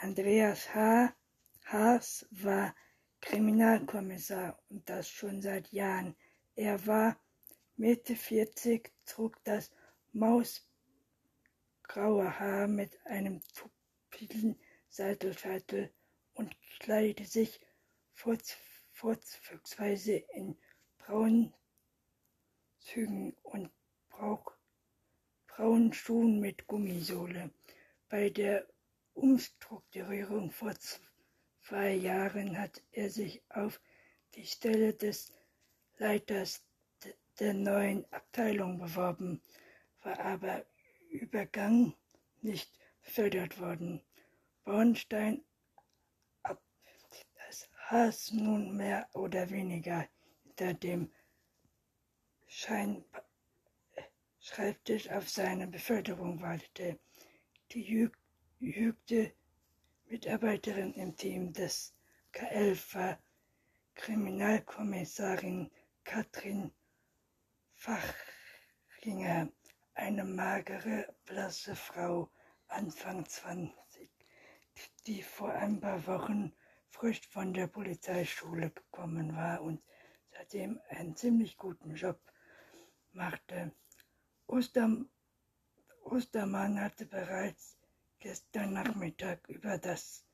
Andreas H. Haas war Kriminalkommissar und das schon seit Jahren. Er war Mitte 40, trug das mausgraue Haar mit einem tupiden Seitelscheitel und kleidete sich vorzugsweise in braunen Zügen und braunen Schuhen mit Gummisohle. Bei der Umstrukturierung vor zwei Jahren hat er sich auf die Stelle des Leiters der neuen Abteilung beworben, war aber Übergang nicht befördert worden. Bornstein das Haas nun mehr oder weniger hinter dem Schein Schreibtisch auf seine Beförderung wartete. Die jüngste Mitarbeiterin im Team des KL war Kriminalkommissarin Katrin Fachinger, eine magere, blasse Frau, Anfang 20, die vor ein paar Wochen frisch von der Polizeischule gekommen war und seitdem einen ziemlich guten Job machte. Oster, Ostermann hatte bereits gestern Nachmittag über das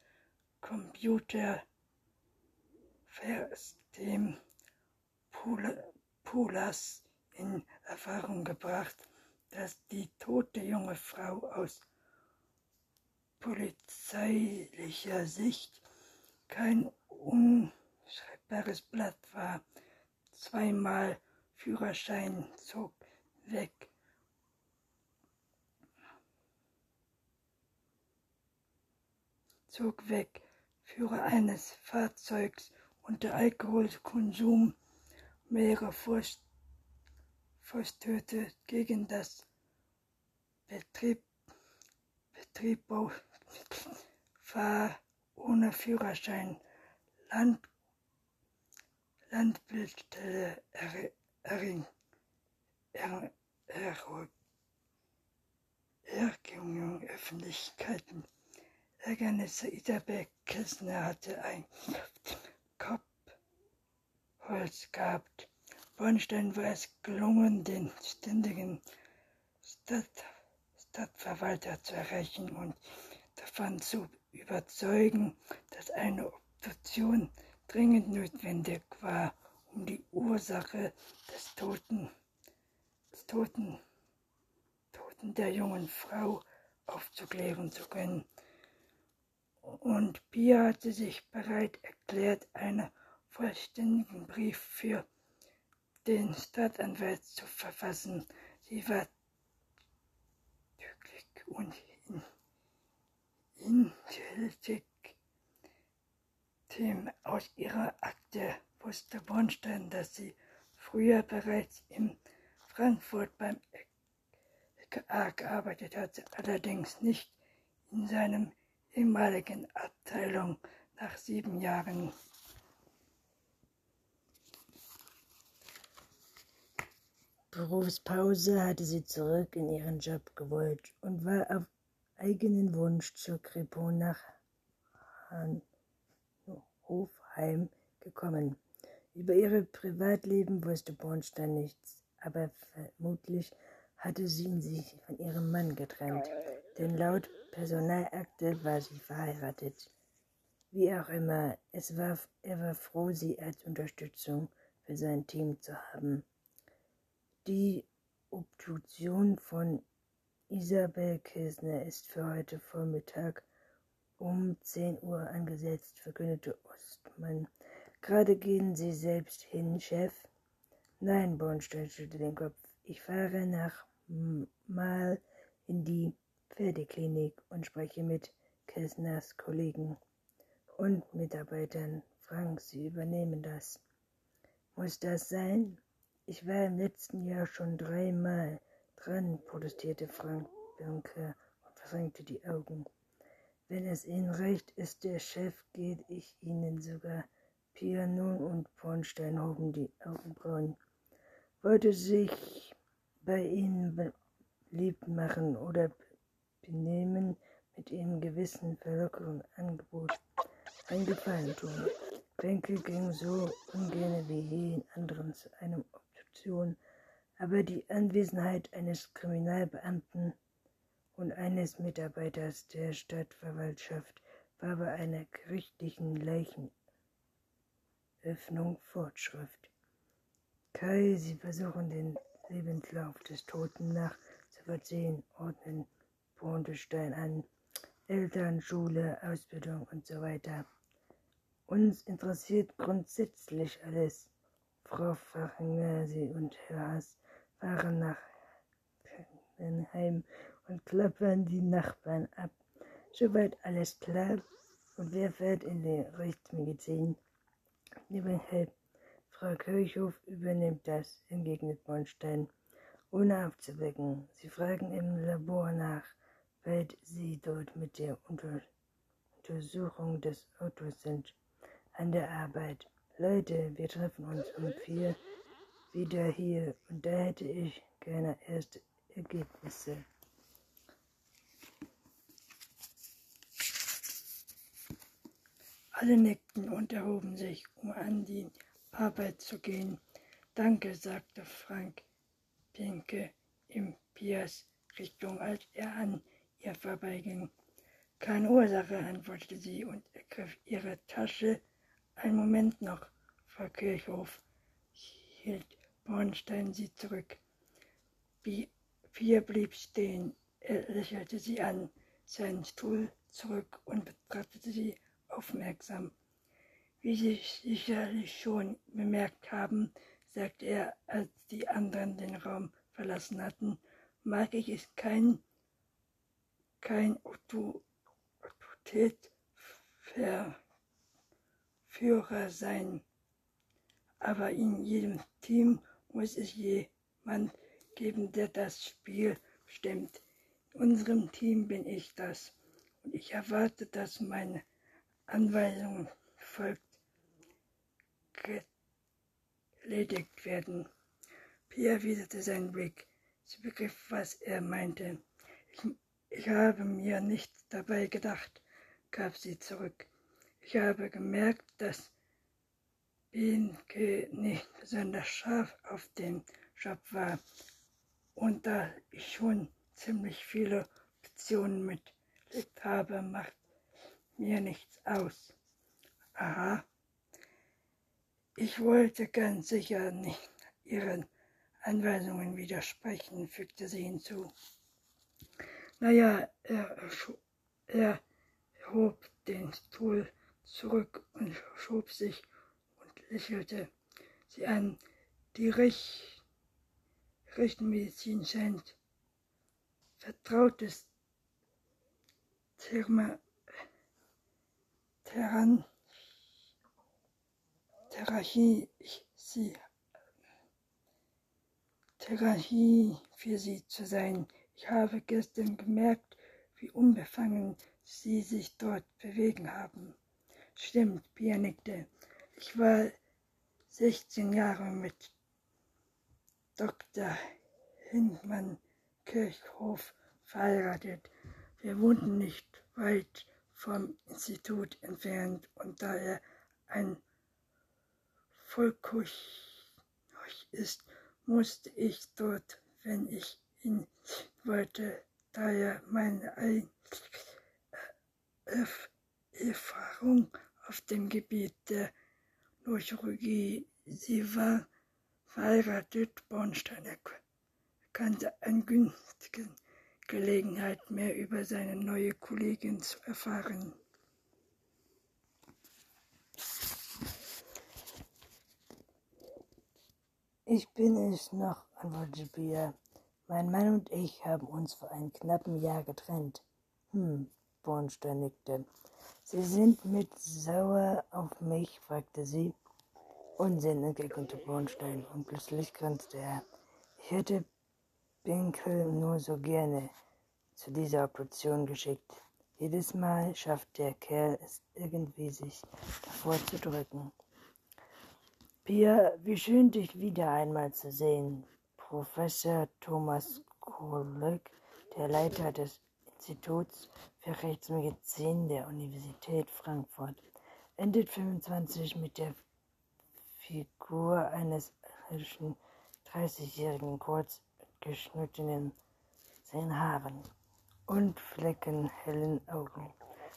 Computersystem Pulas in Erfahrung gebracht, dass die tote junge Frau aus polizeilicher Sicht kein unschreibbares Blatt war. Zweimal Führerschein zog weg. Zog weg. Führer eines Fahrzeugs unter Alkoholkonsum mehrere Vorst Verstöße gegen das Betrieb, Betriebbau Fahr ohne Führerschein Land, Landbildstelle erring, er, er, Ergängung Öffentlichkeiten. Ärgernisse Isabel Kessner hatte ein Kopfholz gehabt. Bornstein war es gelungen, den ständigen Stadt, Stadtverwalter zu erreichen und davon zu überzeugen, dass eine Obduktion dringend notwendig war, um die Ursache des Toten, des Toten, Toten der jungen Frau aufzuklären zu können. Und Pia hatte sich bereit erklärt, einen vollständigen Brief für den Staatsanwalt zu verfassen. Sie war glücklich und intelligent. Aus ihrer Akte wusste Bornstein, dass sie früher bereits in Frankfurt beim LKA gearbeitet hatte, allerdings nicht in seinem ehemaligen Abteilung nach sieben Jahren Berufspause hatte sie zurück in ihren Job gewollt und war auf eigenen Wunsch zur Kripo nach Hofheim gekommen. Über ihr Privatleben wusste Bornstein nichts, aber vermutlich hatte sie sich von ihrem Mann getrennt, denn laut Personalakte war sie verheiratet. Wie auch immer, es war, er war froh, sie als Unterstützung für sein Team zu haben. Die Obduktion von Isabel Kisner ist für heute Vormittag um 10 Uhr angesetzt, verkündete Ostmann. Gerade gehen Sie selbst hin, Chef? Nein, Bornstein schüttelte den Kopf. Ich fahre nach mal in die Pferdeklinik und spreche mit Kessners Kollegen und Mitarbeitern. Frank, Sie übernehmen das. Muss das sein? Ich war im letzten Jahr schon dreimal dran, protestierte Frank Birnke und versenkte die Augen. Wenn es Ihnen recht ist, der Chef, geht ich Ihnen sogar. Pianon und Bornstein hoben die Augenbrauen. Wollte sich bei Ihnen beliebt machen oder benehmen, mit ihrem gewissen Verlockerung Angebot einen Gefallen tun. Benke ging so ungern wie je anderen zu einer Obduktion, aber die Anwesenheit eines Kriminalbeamten und eines Mitarbeiters der Stadtverwaltschaft war bei einer gerichtlichen Leichenöffnung Fortschrift. Kai, Sie versuchen den Lebenslauf des Toten nach zu versehen, ordnen Bornstein an. Eltern, Schule, Ausbildung und so weiter. Uns interessiert grundsätzlich alles. Frau Fachenasi und Herr Haas fahren nach Heim und klappern die Nachbarn ab. Soweit alles klar. Und wer fährt in die Rechtsmedizin? Nebenhalb. Frau Kirchhoff übernimmt das, entgegnet Bornstein, ohne aufzuwecken. Sie fragen im Labor nach bald Sie dort mit der Unter Untersuchung des Autos sind, an der Arbeit. Leute, wir treffen uns um vier wieder hier und da hätte ich gerne erste Ergebnisse. Alle nickten und erhoben sich, um an die Arbeit zu gehen. Danke, sagte Frank Pinke in Piers Richtung, als er an ihr vorbeiging. Keine Ursache, antwortete sie und ergriff ihre Tasche. Ein Moment noch, Frau Kirchhoff, hielt Bornstein sie zurück. Pia blieb stehen. Er lächelte sie an, seinen Stuhl zurück und betrachtete sie aufmerksam. Wie Sie sicherlich schon bemerkt haben, sagte er, als die anderen den Raum verlassen hatten, mag ich es kein kein Autoritätsführer sein, aber in jedem Team muss es jemand geben, der das Spiel bestimmt. In unserem Team bin ich das und ich erwarte, dass meine Anweisungen folgt erledigt werden. Pia widerte seinen Blick. Sie begriff, was er meinte. Ich ich habe mir nichts dabei gedacht, gab sie zurück. Ich habe gemerkt, dass Bienke nicht besonders scharf auf den Job war. Und da ich schon ziemlich viele Optionen mitgelegt habe, macht mir nichts aus. Aha. Ich wollte ganz sicher nicht Ihren Anweisungen widersprechen, fügte sie hinzu. Naja, er, er hob den Stuhl zurück und schob sich und lächelte sie an. Die Rech Rechtsmedizin scheint vertrautes Therma Terran Therapie, sie, Therapie für sie zu sein. Ich habe gestern gemerkt, wie unbefangen Sie sich dort bewegen haben. Stimmt, Pia nickte. Ich war 16 Jahre mit Dr. Hindmann Kirchhof verheiratet. Wir wohnten nicht weit vom Institut entfernt und da er ein Volkuch ist, musste ich dort, wenn ich ihn wollte daher meine eigene Erfahrung auf dem Gebiet der Neuchirurgie. Sie war verheiratet, Bornstein erkannte eine günstige Gelegenheit, mehr über seine neue Kollegin zu erfahren. Ich bin es noch, antwortete Bia. Mein Mann und ich haben uns vor einem knappen Jahr getrennt. Hm, Bornstein nickte. Sie sind mit sauer auf mich? fragte sie. Unsinn, entgegnete Bornstein, und plötzlich grinste er. Ich hätte Binkel nur so gerne zu dieser Operation geschickt. Jedes Mal schafft der Kerl es irgendwie, sich davor zu drücken. Pia, wie schön, dich wieder einmal zu sehen. Professor Thomas Kolleg, der Leiter des Instituts für Rechtsmedizin der Universität Frankfurt, endet 25 mit der Figur eines irischen 30-jährigen kurz geschnittenen Haaren und fleckenhellen Augen,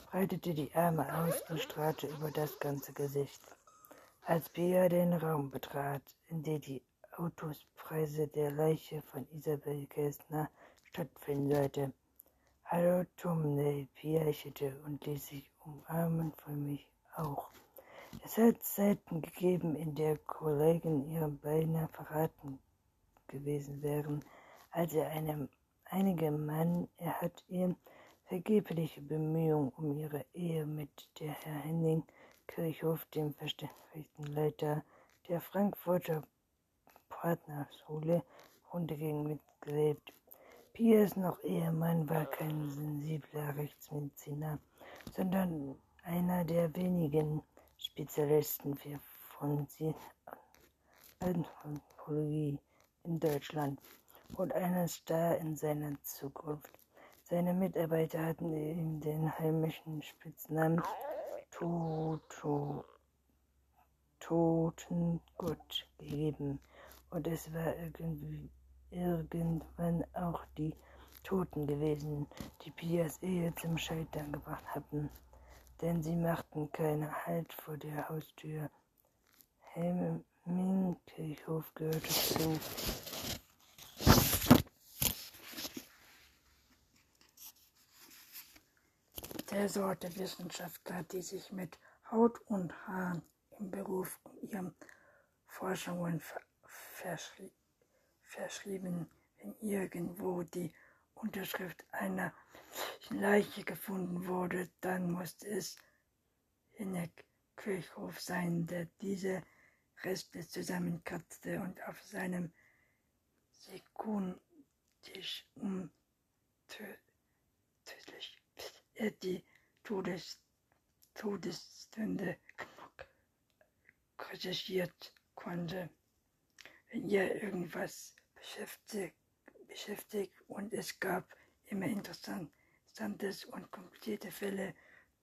breitete die Arme aus und strahlte über das ganze Gesicht. Als Bea den Raum betrat, in dem die Autospreise der Leiche von Isabel Kästner stattfinden sollte, Hallo Tumney, Pia lächelte und ließ sich umarmen von mich auch. Es hat Zeiten gegeben, in der Kollegen ihr beinahe verraten gewesen wären, als er einem einige Mann, er hat ihr vergebliche Bemühungen um ihre Ehe mit der Herr Henning Kirchhoff, dem verständlichen Leiter der Frankfurter Partnerschule, runterging mitgelebt. Piers noch Ehemann war kein sensibler Rechtsmediziner, sondern einer der wenigen Spezialisten für Anthropologie in Deutschland und einen Star in seiner Zukunft. Seine Mitarbeiter hatten ihm den heimischen Spitznamen Toto, Totengott gegeben. Und es war irgendwie, irgendwann auch die Toten gewesen, die Pias Ehe zum Scheitern gebracht hatten denn sie machten keinen Halt vor der Haustür. Hemmingkirchhof gehörte zu. Der Sorte Wissenschaftler, die sich mit Haut und Haaren im Beruf um ihren Forschungen verschrie verschrieben, wenn irgendwo die Unterschrift einer Leiche gefunden wurde, dann musste es Hinek Kirchhof sein, der diese Reste zusammenkratzte und auf seinem Sekundtisch um tödlich er die Todes Todesstunde recherchiert konnte. Wenn ihr irgendwas beschäftigt, beschäftigt und es gab immer interessant Interessantes und komplizierte Fälle,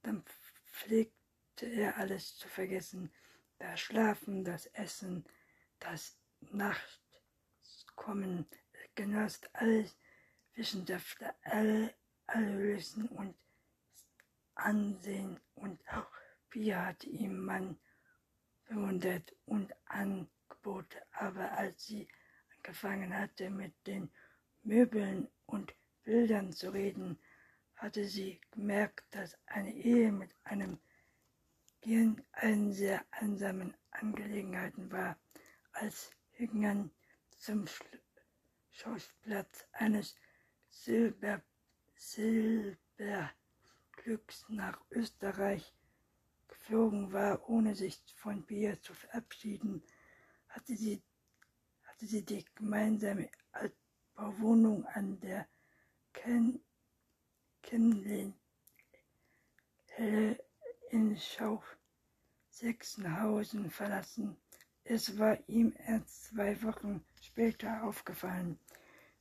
dann pflegte er alles zu vergessen. Das Schlafen, das Essen, das Nachtkommen, genoss alles Wissenschaftler, all, alle Wissen und Ansehen und auch Pia hatte ihm Mann bewundert und Angebote, aber als sie angefangen hatte mit den Möbeln und Bildern zu reden, hatte sie gemerkt, dass eine Ehe mit einem Gehirn eine sehr einsamen Angelegenheiten war, als Hüngern zum Schauplatz eines Silber Silberglücks nach Österreich geflogen war, ohne sich von Bier zu verabschieden, hatte sie, hatte sie die gemeinsame Altbauwohnung an der Ken Helle in Schauf Sechsenhausen verlassen. Es war ihm erst zwei Wochen später aufgefallen.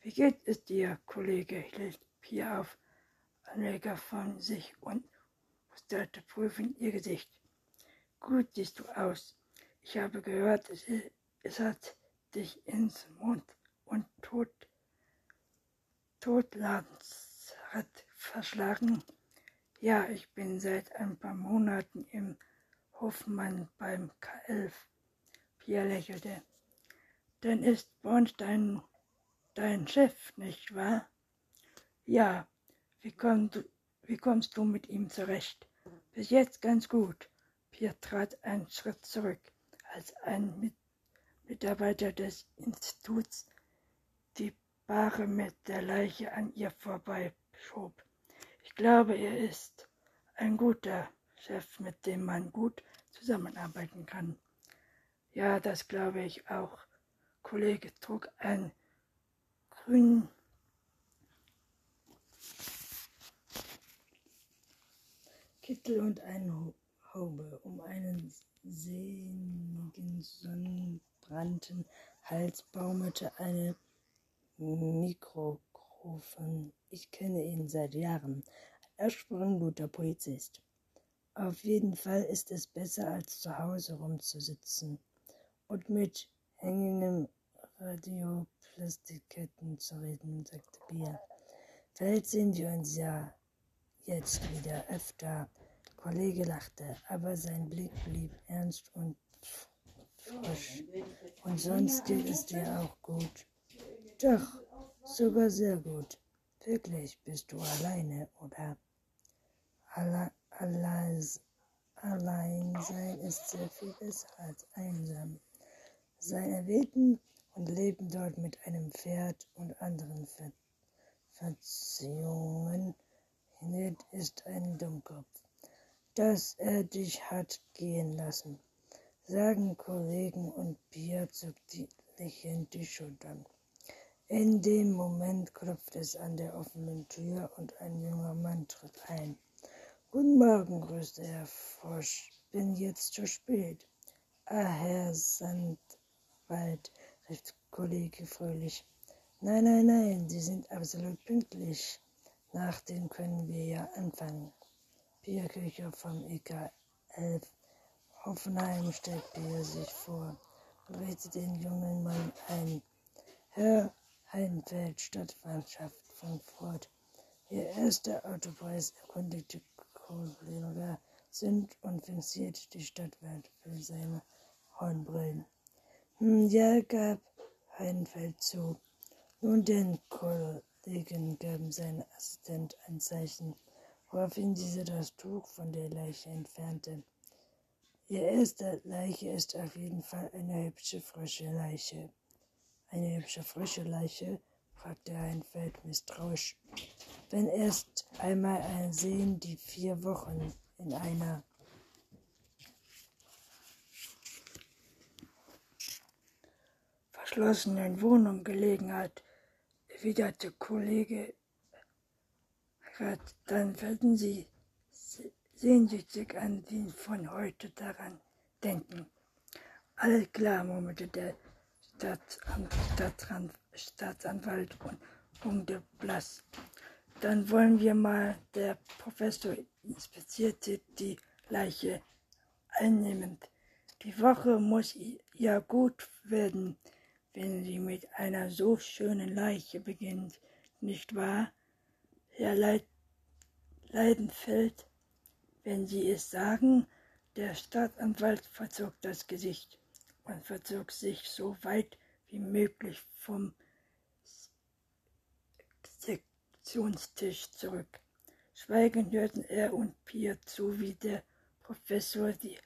Wie geht es dir, Kollege? hielt Pia auf Anleger von sich und musterte prüfend ihr Gesicht. Gut siehst du aus. Ich habe gehört, es, es hat dich ins Mund und Tod, Todlandsrat verschlagen. Ja, ich bin seit ein paar Monaten im Hofmann beim K11. Pierre lächelte. Denn ist Bornstein dein Chef, nicht wahr? Ja, wie, komm du, wie kommst du mit ihm zurecht? Bis jetzt ganz gut. Pierre trat einen Schritt zurück, als ein mit Mitarbeiter des Instituts die Bahre mit der Leiche an ihr vorbeischob. Ich glaube, er ist ein guter Chef, mit dem man gut zusammenarbeiten kann. Ja, das glaube ich auch. Kollege trug ein grün Kittel und eine Haube um einen sehnigen, sonnenbrannten Hals baumelte eine Mikro Rufen. Ich kenne ihn seit Jahren. Ein versprochen guter Polizist. Auf jeden Fall ist es besser, als zu Hause rumzusitzen und mit hängenden Radioplastikketten zu reden, sagte Bia. Vielleicht sehen wir uns ja jetzt wieder öfter. Kollege lachte, aber sein Blick blieb ernst und frisch. Und sonst geht es dir auch gut. Doch, sogar sehr gut. Wirklich, bist du alleine, oder? Alle, allein, allein sein ist sehr viel besser als einsam. Sein Erleben und Leben dort mit einem Pferd und anderen Ver Verziehungen ist ein Dummkopf, dass er dich hat gehen lassen, sagen Kollegen und Pia zuckt lächelnd die Schultern. In dem Moment klopft es an der offenen Tür und ein junger Mann tritt ein. Guten Morgen, grüßte Herr Frosch. Bin jetzt zu spät. Ah, Herr Sandwald, rief Kollege fröhlich. Nein, nein, nein, Sie sind absolut pünktlich. Nach dem können wir ja anfangen. Bierküche vom EK 11. Hoffenheim stellt Bier sich vor redet den jungen Mann ein. Herr Heidenfeld, Stadtmannschaft Frankfurt. Ihr erster Autopreis erkundigte Kollege sind und fixiert die Stadtwelt für seine Hornbrillen. Hm, ja, gab Heidenfeld zu. Nun denn, Kollegen gaben sein Assistent ein Zeichen, woraufhin dieser das Tuch von der Leiche entfernte. Ihr erster Leiche ist auf jeden Fall eine hübsche frische Leiche. Eine hübsche frische Leiche? fragte Heinfeld misstrauisch. Wenn erst einmal ein Sehen die vier Wochen in einer verschlossenen Wohnung gelegen hat, erwiderte Kollege dann werden Sie sehnsüchtig an den von heute daran denken. Alles klar, murmelte der Staatsanwalt, Staatsanwalt und Punkte blass. Dann wollen wir mal, der Professor inspizierte die Leiche einnehmend. Die Woche muss ja gut werden, wenn sie mit einer so schönen Leiche beginnt, nicht wahr, Herr Leid Leidenfeld? Wenn Sie es sagen, der Staatsanwalt verzog das Gesicht und verzog sich so weit wie möglich vom Sektionstisch zurück. Schweigend hörten er und Pia zu, wie der Professor die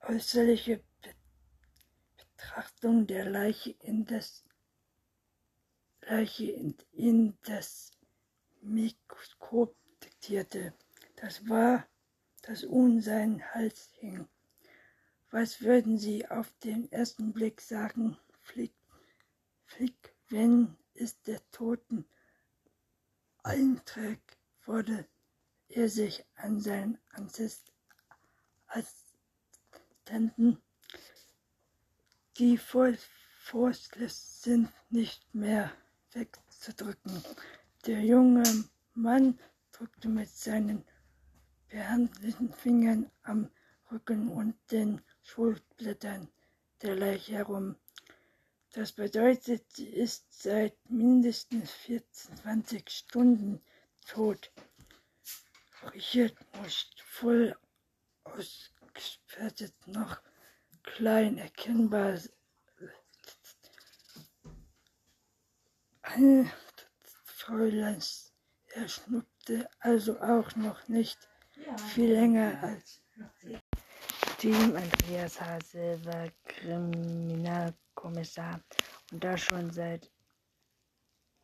äußerliche Betrachtung der Leiche in das Leiche in, in das Mikroskop diktierte. Das war, das um seinen Hals hing. Was würden Sie auf den ersten Blick sagen, Flick, Flick, wenn es der Toten einträgt, wurde er sich an seinen Assistenten, die voll sind, nicht mehr wegzudrücken. Der junge Mann drückte mit seinen behandelten Fingern am Rücken und den Schulblättern der Leiche herum. Das bedeutet, sie ist seit mindestens 24 Stunden tot. Richard muss voll ausgesperrt noch klein erkennbar eine Fräuleins. Er schnuppte also auch noch nicht viel länger als Team Andreas Hase war Kriminalkommissar und das schon seit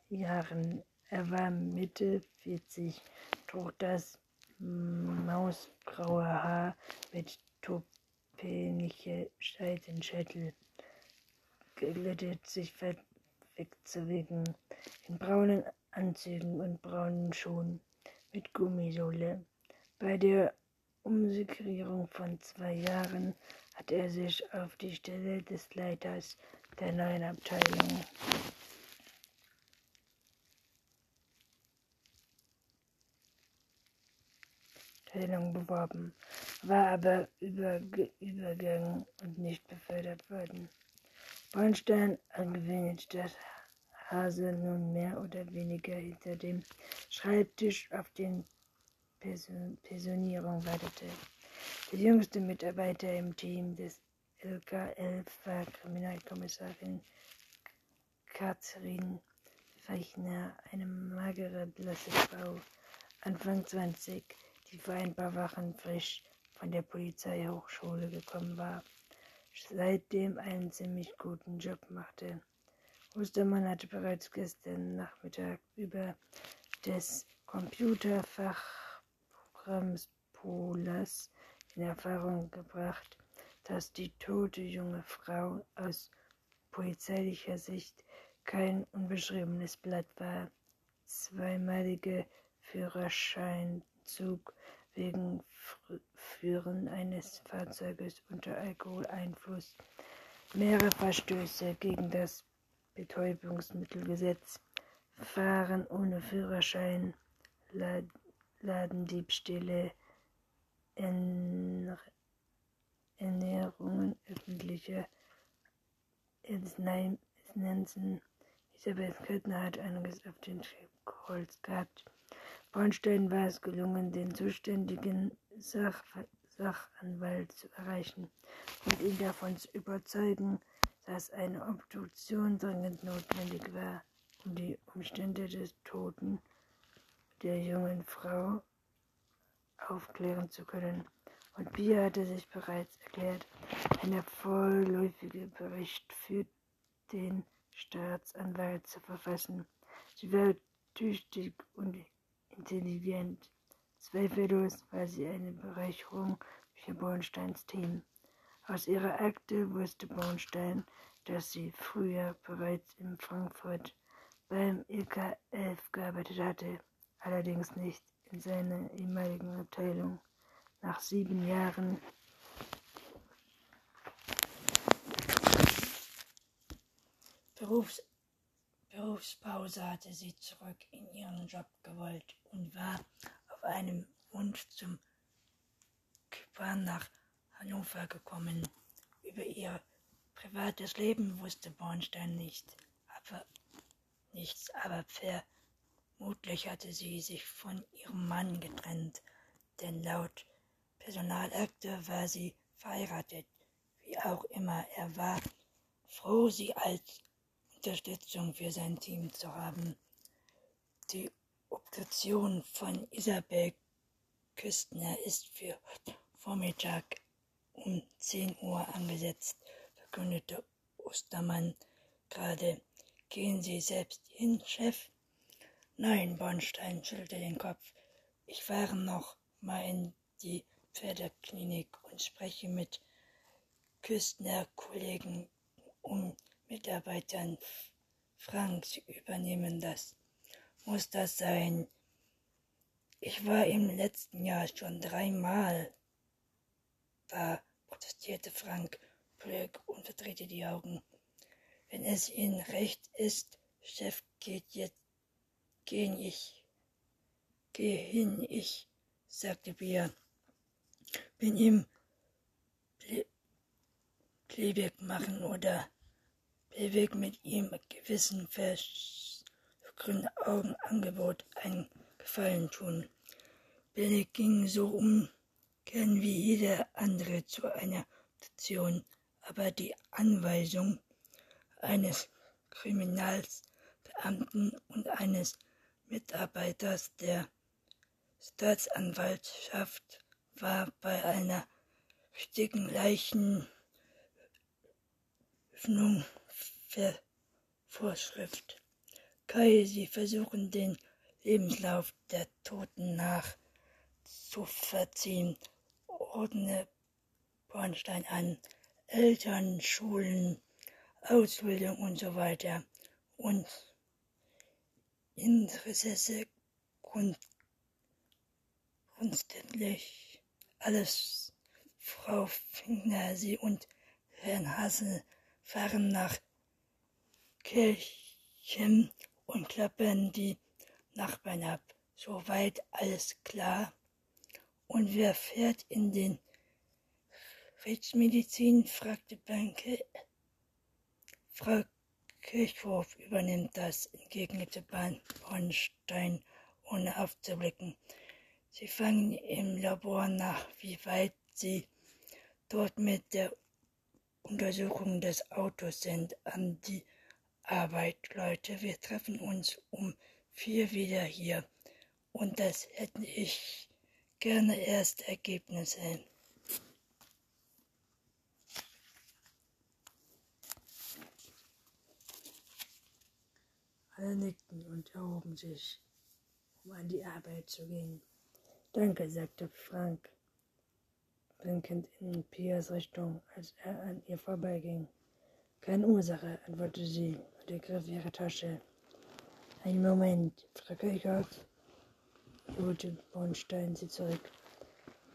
Jahren. Er war Mitte 40, trug das mausgraue Haar mit topenische Seitenschädel, geglättet sich wegzuwegen, in braunen Anzügen und braunen Schuhen mit Gummisohle. Bei der Umsekrierung von zwei Jahren hat er sich auf die Stelle des Leiters der neuen Abteilung beworben, war aber überge übergangen und nicht befördert worden. Bornstein, angewöhnt statt Hase nun mehr oder weniger hinter dem Schreibtisch auf den Person Personierung wartete. Der jüngste Mitarbeiter im Team des LK11 war Kriminalkommissarin Katrin Feichner, eine magere, blasse Frau, Anfang 20, die vor ein paar Wochen frisch von der Polizeihochschule gekommen war, seitdem einen ziemlich guten Job machte. Ostermann hatte bereits gestern Nachmittag über des Computerfachprogramms Polas in Erfahrung gebracht, dass die tote junge Frau aus polizeilicher Sicht kein unbeschriebenes Blatt war. Zweimalige Führerscheinzug wegen Führen eines Fahrzeuges unter Alkoholeinfluss, mehrere Verstöße gegen das Betäubungsmittelgesetz, Fahren ohne Führerschein, Ladendiebstähle, Ernährungen öffentlicher Instanzen. Isabel Kettner hat einiges auf den Holz gehabt. Bornstein war es gelungen, den zuständigen Sach Sachanwalt zu erreichen und ihn davon zu überzeugen, dass eine Obduktion dringend notwendig war, um die Umstände des Toten der jungen Frau aufklären zu können. Und Bia hatte sich bereits erklärt, einen vorläufigen Bericht für den Staatsanwalt zu verfassen. Sie war tüchtig und intelligent. Zweifellos war sie eine Bereicherung für Bornsteins Team. Aus ihrer Akte wusste Bornstein, dass sie früher bereits in Frankfurt beim EK11 gearbeitet hatte, allerdings nicht in seiner ehemaligen Abteilung. Nach sieben Jahren Berufs Berufspause hatte sie zurück in ihren Job gewollt und war auf einem Wunsch zum Zypern nach Hannover gekommen. Über ihr privates Leben wusste Bornstein nicht, aber nichts, aber vermutlich hatte sie sich von ihrem Mann getrennt, denn laut Personalakte war sie verheiratet. Wie auch immer, er war froh, sie als Unterstützung für sein Team zu haben. Die Obduktion von Isabel Küstner ist für Vormittag um 10 Uhr angesetzt, verkündete Ostermann gerade. Gehen Sie selbst hin, Chef? Nein, Bornstein schüttelte den Kopf. Ich fahre noch mal in die Pferdeklinik und spreche mit Küstner-Kollegen und Mitarbeitern. Frank, Sie übernehmen das. Muss das sein? Ich war im letzten Jahr schon dreimal da, protestierte Frank Blöck und verdrehte die Augen. Wenn es Ihnen recht ist, Chef, geht jetzt, gehen ich, geh hin, ich, sagte Bia. Bin ihm Playback machen oder Playback mit ihm gewissen grünen Augen Angebot einen Gefallen tun. Billy ging so um gern wie jeder andere zu einer Station, aber die Anweisung eines Kriminalbeamten und eines Mitarbeiters der Staatsanwaltschaft war bei einer richtigen Leichenöffnung Vorschrift. Kai, Sie versuchen den Lebenslauf der Toten nachzuverziehen ordne Bornstein an. Eltern, Schulen, Ausbildung und so weiter. Und Interesse grund, grundsätzlich alles. Frau Finkner, Sie und Herrn Hassel fahren nach Kirchen und klappern die Nachbarn ab. Soweit alles klar. Und wer fährt in den Rechtsmedizin? fragte Benke. Frau Kirchhoff übernimmt das, entgegnete Bornstein, ohne aufzublicken. Sie fangen im Labor nach, wie weit Sie dort mit der Untersuchung des Autos sind. An die Arbeit, Leute. Wir treffen uns um vier wieder hier. Und das hätte ich gerne erst Ergebnisse. Alle nickten und erhoben sich, um an die Arbeit zu gehen. Danke, sagte Frank, blinkend in Pias Richtung, als er an ihr vorbeiging. Keine Ursache, antwortete sie und ergriff ihre Tasche. Einen Moment, Frau Kirchhoff, holte Bornstein sie zurück.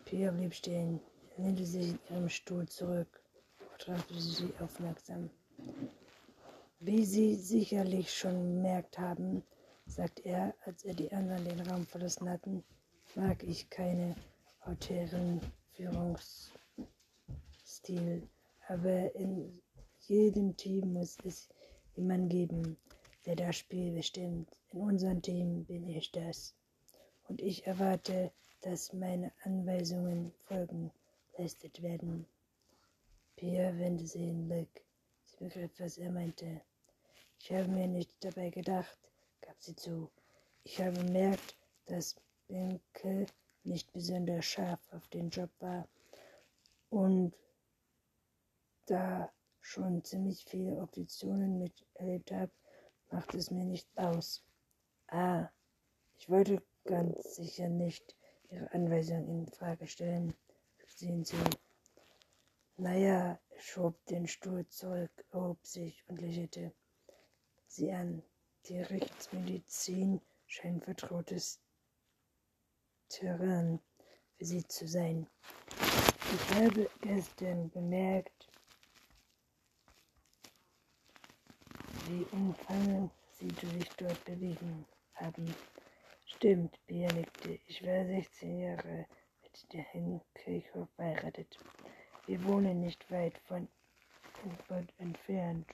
Pia blieb stehen, lehnte sich in ihrem Stuhl zurück, betrachtete sie aufmerksam. Wie Sie sicherlich schon bemerkt haben, sagte er, als er die anderen den Raum verlassen hatten, mag ich keine autären Führungsstil, aber in jedem Team muss es jemanden geben, der das Spiel bestimmt. In unserem Team bin ich das. Und ich erwarte, dass meine Anweisungen Folgen leistet werden. Pia wendete sich den Blick. Sie begriff, was er meinte. Ich habe mir nicht dabei gedacht, gab sie zu. Ich habe bemerkt, dass Binke nicht besonders scharf auf den Job war und da schon ziemlich viele Optionen miterlebt habe, macht es mir nicht aus. Ah, ich wollte ganz sicher nicht Ihre Anweisung in Frage stellen, fügte sie. Naja, er schob den Stuhl zurück, erhob sich und lächelte sie an. Die Rechtsmedizin scheint vertrautes Terrain für sie zu sein. Ich habe gestern bemerkt, wie umfangend sie sich dort bewegen haben. Stimmt, Bia nickte. Ich war 16 Jahre mit der Herrn Kirchhoff verheiratet. Wir wohnen nicht weit von Frankfurt entfernt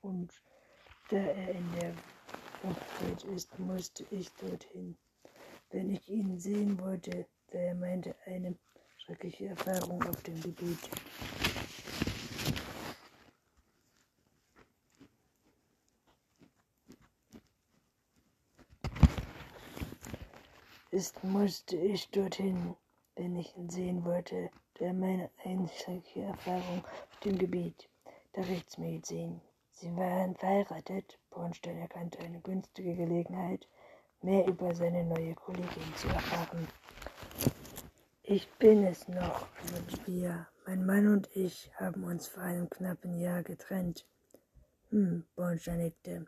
und er in der Hochzeit ist, musste ich dorthin. Wenn ich ihn sehen wollte, da er meinte, eine schreckliche Erfahrung auf dem Gebiet. ist, musste ich dorthin, wenn ich ihn sehen wollte, da meine einzige Erfahrung auf dem Gebiet der Rechtsmedizin Sie waren verheiratet. Bornstein erkannte eine günstige Gelegenheit, mehr über seine neue Kollegin zu erfahren. Ich bin es noch, antwortete wir. Mein Mann und ich haben uns vor einem knappen Jahr getrennt. Hm, Bornstein nickte.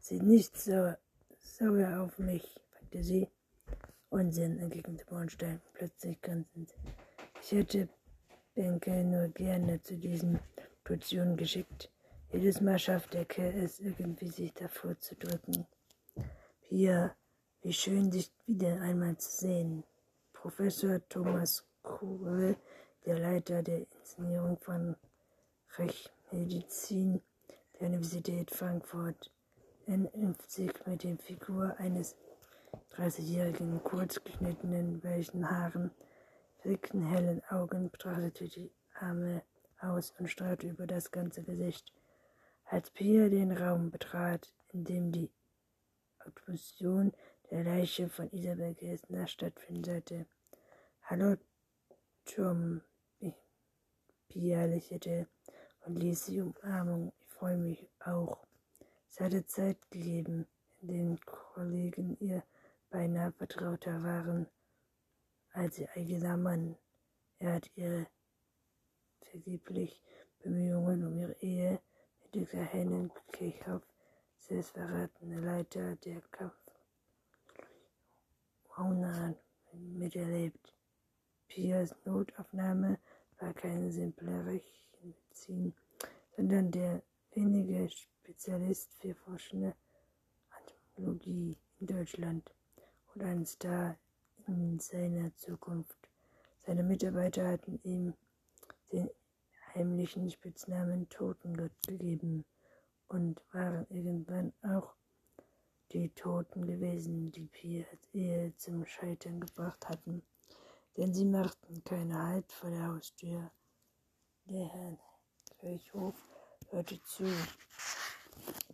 Sieht nicht so sauer auf mich, fragte sie. Unsinn, entgegnete Bornstein, plötzlich grinsend. Ich hätte Benke nur gerne zu diesen Situationen geschickt. Jedes Mal schafft der Kerl es irgendwie, sich davor zu drücken. Hier, wie schön, dich wieder einmal zu sehen. Professor Thomas Kuhl, der Leiter der Inszenierung von Rechtsmedizin der Universität Frankfurt, impft sich mit der Figur eines 30-jährigen, kurz geschnittenen, weichen Haaren, flickten hellen Augen, betrachtete die Arme aus und strahlte über das ganze Gesicht. Als Pia den Raum betrat, in dem die Obduktion der Leiche von Isabel Gessner stattfinden sollte. Hallo, Tom. Pia lächelte und ließ die Umarmung. Ich freue mich auch. Es hatte Zeit gegeben, in denen Kollegen ihr beinahe vertrauter waren als ihr eigener Mann. Er hat ihre vergeblich Bemühungen um ihre Ehe dieser Hennen Kirchhoff, selbstverratene Leiter der Kampf miterlebt. Piers Notaufnahme war keine simple Rechtsmedizin, sondern der wenige Spezialist für forschende Anthropologie in Deutschland und ein Star in seiner Zukunft. Seine Mitarbeiter hatten ihm den heimlichen Spitznamen Totengott gegeben und waren irgendwann auch die Toten gewesen, die Piers Ehe zum Scheitern gebracht hatten, denn sie machten keine Halt vor der Haustür. Der Herr Kirchhof hörte zu.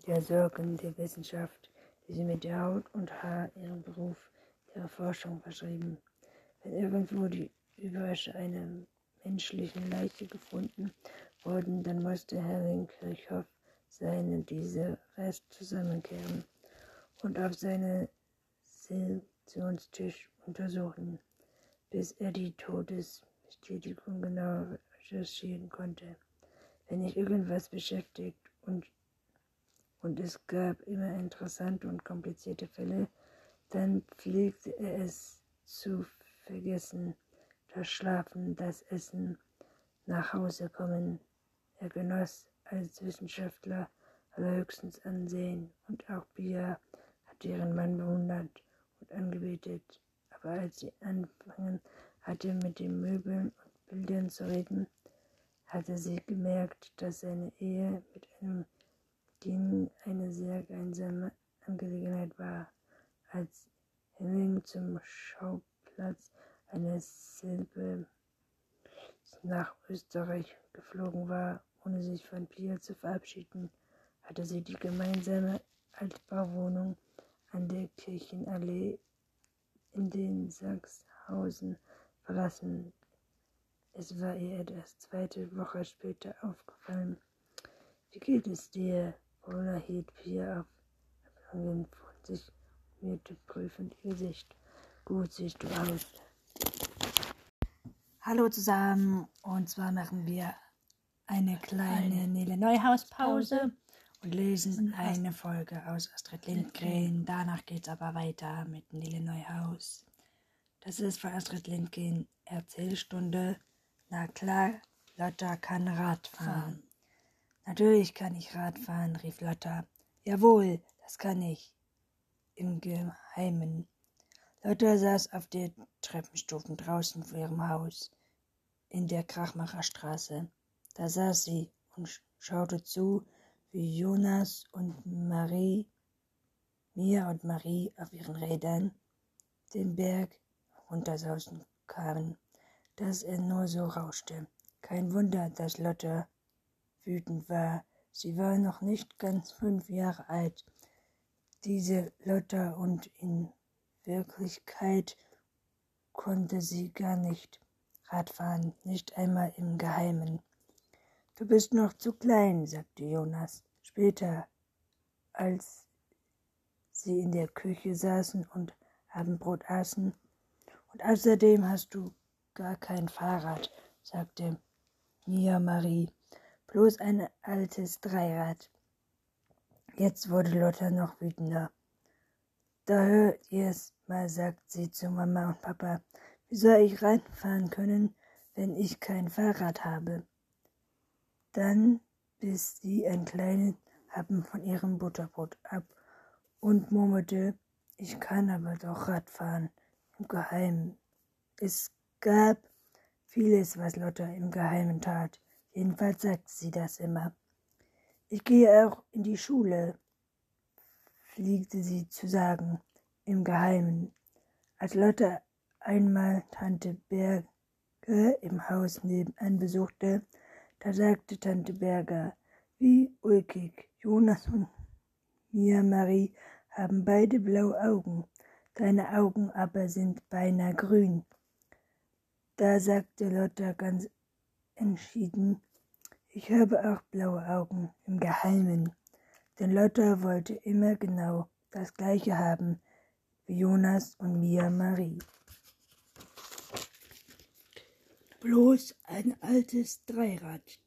Der Sorgen der Wissenschaft, die sie mit der Haut und Haar ihren Beruf der Forschung verschrieben. Wenn irgendwo die Überreste einer menschlichen Leiche gefunden wurden, dann musste Herr Kirchhoff seine diese Rest zusammenkehren und auf seinen Selektionstisch untersuchen, bis er die Todesbestätigung genau recherchieren konnte. Wenn ich irgendwas beschäftigt und, und es gab immer interessante und komplizierte Fälle, dann pflegte er es zu vergessen, das Schlafen, das Essen, nach Hause kommen. Er genoss als Wissenschaftler allerhöchstens Ansehen und auch Bia hat ihren Mann bewundert und angebetet. Aber als sie anfangen hatte, mit den Möbeln und Bildern zu reden, hatte sie gemerkt, dass seine Ehe mit einem Ding eine sehr einsame Angelegenheit war. Als Henning zum Schauplatz eines Silbe nach Österreich geflogen war, ohne sich von Pia zu verabschieden, hatte sie die gemeinsame Altbauwohnung an der Kirchenallee in den Sachshausen verlassen. Es war ihr erst zweite Woche später aufgefallen. Wie geht es dir? Paula hielt Pia auf Erlangen von sich mir prüfend ihr Gesicht. Gut siehst du aus. Hallo zusammen, und zwar machen wir eine kleine Nele Neuhaus Pause und lesen eine Folge aus Astrid Lindgren. Danach geht es aber weiter mit Nele Neuhaus. Das ist von Astrid Lindgren Erzählstunde. Na klar, Lotta kann Rad fahren. Natürlich kann ich Rad fahren, rief Lotta. Jawohl, das kann ich. Im Geheimen. Lotta saß auf den Treppenstufen draußen vor ihrem Haus in der Krachmacherstraße. Da saß sie und schaute zu, wie Jonas und Marie, Mia und Marie auf ihren Rädern den Berg runtersausen kamen, dass er nur so rauschte. Kein Wunder, dass Lotte wütend war. Sie war noch nicht ganz fünf Jahre alt, diese Lotte, und in Wirklichkeit konnte sie gar nicht Radfahren, nicht einmal im Geheimen. Du bist noch zu klein, sagte Jonas. Später, als sie in der Küche saßen und Abendbrot aßen. Und außerdem hast du gar kein Fahrrad, sagte Mia Marie. Bloß ein altes Dreirad. Jetzt wurde Lotta noch wütender. Da hört ihr's mal, sagt sie zu Mama und Papa. Wie soll ich reinfahren können, wenn ich kein Fahrrad habe? Dann biss sie ein kleines Happen von ihrem Butterbrot ab und murmelte, ich kann aber doch Radfahren im Geheimen. Es gab vieles, was Lotta im Geheimen tat. Jedenfalls sagte sie das immer. Ich gehe auch in die Schule, pflegte sie zu sagen, im Geheimen. Als Lotta einmal Tante Berge im Haus nebenan besuchte, da sagte Tante Berger, wie ulkig, Jonas und Mia Marie haben beide blaue Augen, deine Augen aber sind beinahe grün. Da sagte Lotta ganz entschieden, ich habe auch blaue Augen im Geheimen, denn Lotta wollte immer genau das gleiche haben wie Jonas und Mia Marie. Bloß ein altes Dreirad.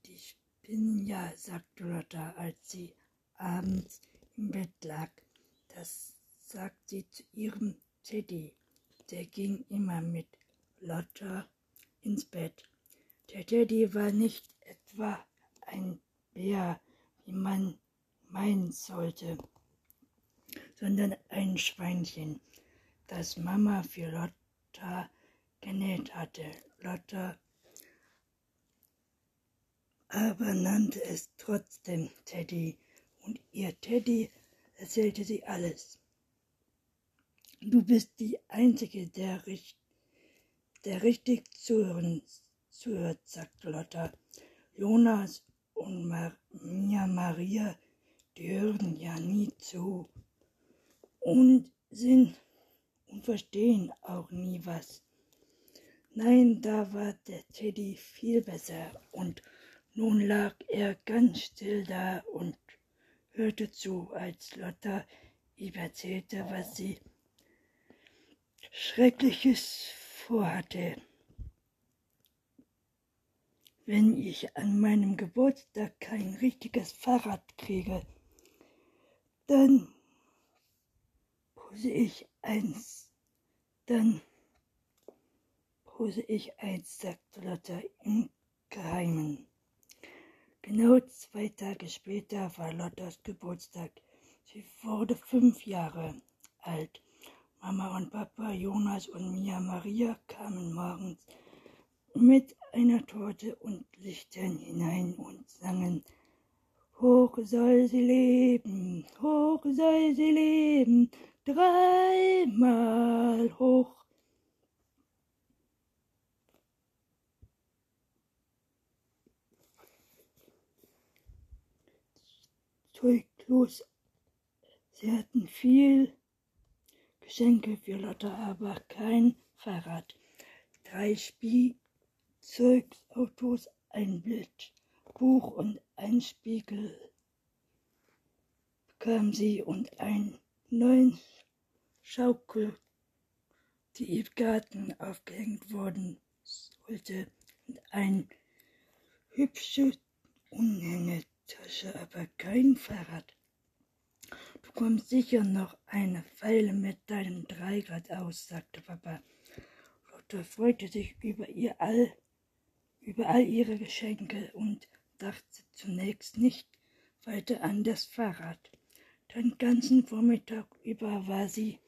Bin ja, sagte Lotta, als sie abends im Bett lag. Das sagt sie zu ihrem Teddy. Der ging immer mit Lotta ins Bett. Der Teddy war nicht etwa ein Bär, wie man meinen sollte, sondern ein Schweinchen, das Mama für Lotta genäht hatte. Lotta aber nannte es trotzdem Teddy und ihr Teddy erzählte sie alles. Du bist die Einzige, der, der richtig zuhören, zuhört, sagte Lotta. Jonas und Mar Mia Maria, die hören ja nie zu und sind und verstehen auch nie was. Nein, da war der Teddy viel besser und nun lag er ganz still da und hörte zu, als Lotta ihm erzählte, was sie Schreckliches vorhatte. Wenn ich an meinem Geburtstag kein richtiges Fahrrad kriege, dann pose ich eins, dann pose ich eins, sagte Lotta im Geheimen. Genau zwei Tage später war Lottas Geburtstag. Sie wurde fünf Jahre alt. Mama und Papa, Jonas und Mia Maria kamen morgens mit einer Torte und Lichtern hinein und sangen Hoch soll sie leben, hoch soll sie leben, dreimal hoch. Zeuglos, sie hatten viel Geschenke für Lotte, aber kein Fahrrad. Drei Spielzeugautos, ein Bildbuch und ein Spiegel bekam sie und einen neuen Schaukel, die im Garten aufgehängt worden sollte, und ein hübsche Unhängetasche, aber kein Fahrrad. Du kommst sicher noch eine Weile mit deinem Dreirad aus, sagte Papa. Lotte freute sich über ihr all, über all ihre Geschenke und dachte zunächst nicht weiter an das Fahrrad. Den ganzen Vormittag über war sie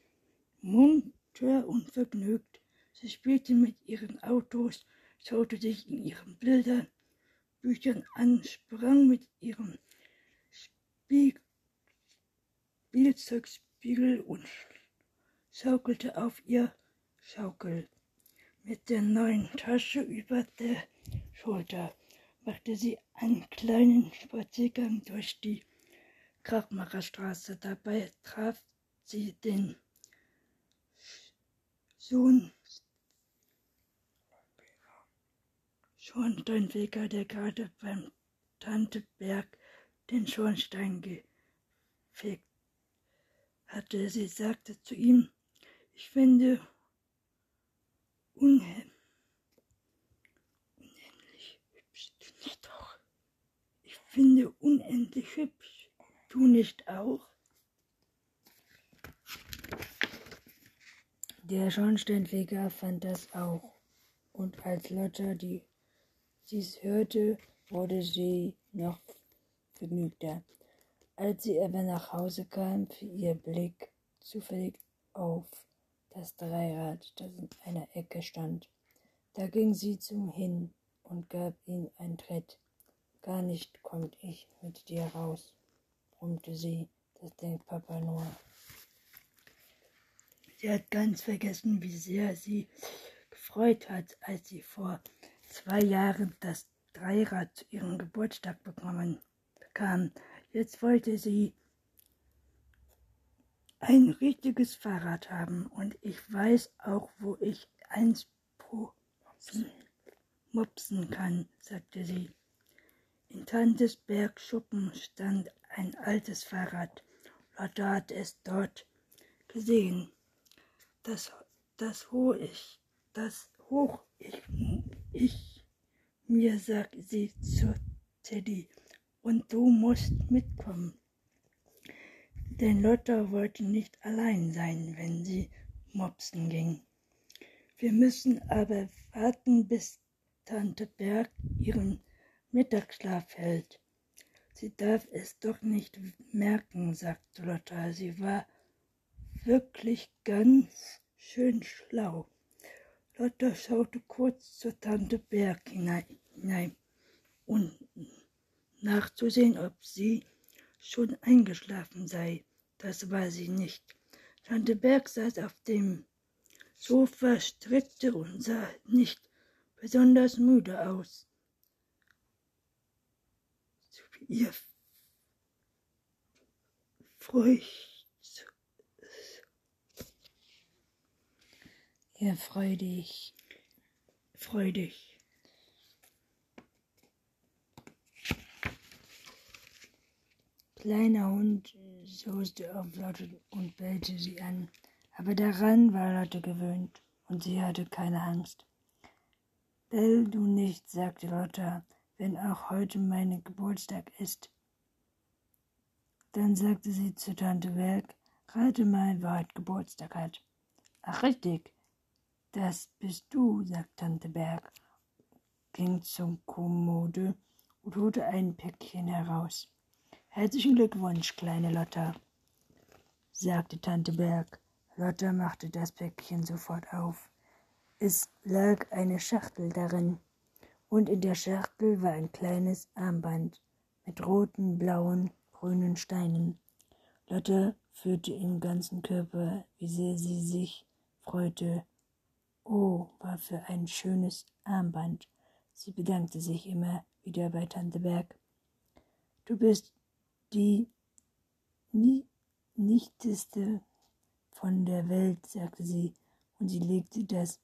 munter und vergnügt. Sie spielte mit ihren Autos, schaute sich in ihren Bildern, Büchern an, sprang mit ihrem Spiel Spielzeugspiegel und schaukelte auf ihr Schaukel. Mit der neuen Tasche über der Schulter machte sie einen kleinen Spaziergang durch die Krachmacherstraße. Dabei traf sie den Sohn Schornsteinfeger, der gerade beim Tante Berg den Schornstein gefegt hatte. Sie sagte zu ihm, ich finde unheimlich hübsch, nicht doch. Ich finde unendlich hübsch. Du nicht auch? Der Schornsteinfeger fand das auch, und als Lotta die, dies hörte, wurde sie noch vergnügter. Als sie aber nach Hause kam, fiel ihr Blick zufällig auf das Dreirad, das in einer Ecke stand. Da ging sie zum hin und gab ihm einen Tritt. Gar nicht kommt ich mit dir raus brummte sie. Das denkt Papa nur. Sie hat ganz vergessen, wie sehr sie gefreut hat, als sie vor zwei Jahren das Dreirad zu ihrem Geburtstag bekommen bekam. Jetzt wollte sie ein richtiges Fahrrad haben und ich weiß auch, wo ich eins mopsen kann, sagte sie. In Tantes Bergschuppen stand ein altes Fahrrad. Lotte hat es dort gesehen. Das, das hoch ich, das hoch ich, ich mir, sagt sie zu Teddy, und du musst mitkommen. Denn Lotte wollte nicht allein sein, wenn sie mopsen ging. Wir müssen aber warten, bis Tante Berg ihren Mittagsschlaf hält. Sie darf es doch nicht merken, sagte Lotta. Sie war wirklich ganz schön schlau. Lotta schaute kurz zur Tante Berg hinein, um nachzusehen, ob sie schon eingeschlafen sei. Das war sie nicht. Tante Berg saß auf dem Sofa, strickte und sah nicht besonders müde aus. Ihr Freucht. Ihr freudig. Freudig. Kleiner Hund sauste auf Lotte und bellte sie an, aber daran war Lotte gewöhnt und sie hatte keine Angst. Bell du nicht, sagte Lotte, wenn auch heute mein Geburtstag ist. Dann sagte sie zu Tante Berg, rate mal, wer heute Geburtstag hat. Ach richtig, das bist du, sagte Tante Berg, ging zum Kommode und holte ein Päckchen heraus. Herzlichen Glückwunsch, kleine Lotta, sagte Tante Berg. Lotta machte das Päckchen sofort auf. Es lag eine Schachtel darin, und in der Schachtel war ein kleines Armband mit roten, blauen, grünen Steinen. Lotta fühlte im ganzen Körper, wie sehr sie sich freute. Oh, war für ein schönes Armband. Sie bedankte sich immer wieder bei Tante Berg. Du bist die nie nichteste von der Welt, sagte sie, und sie legte das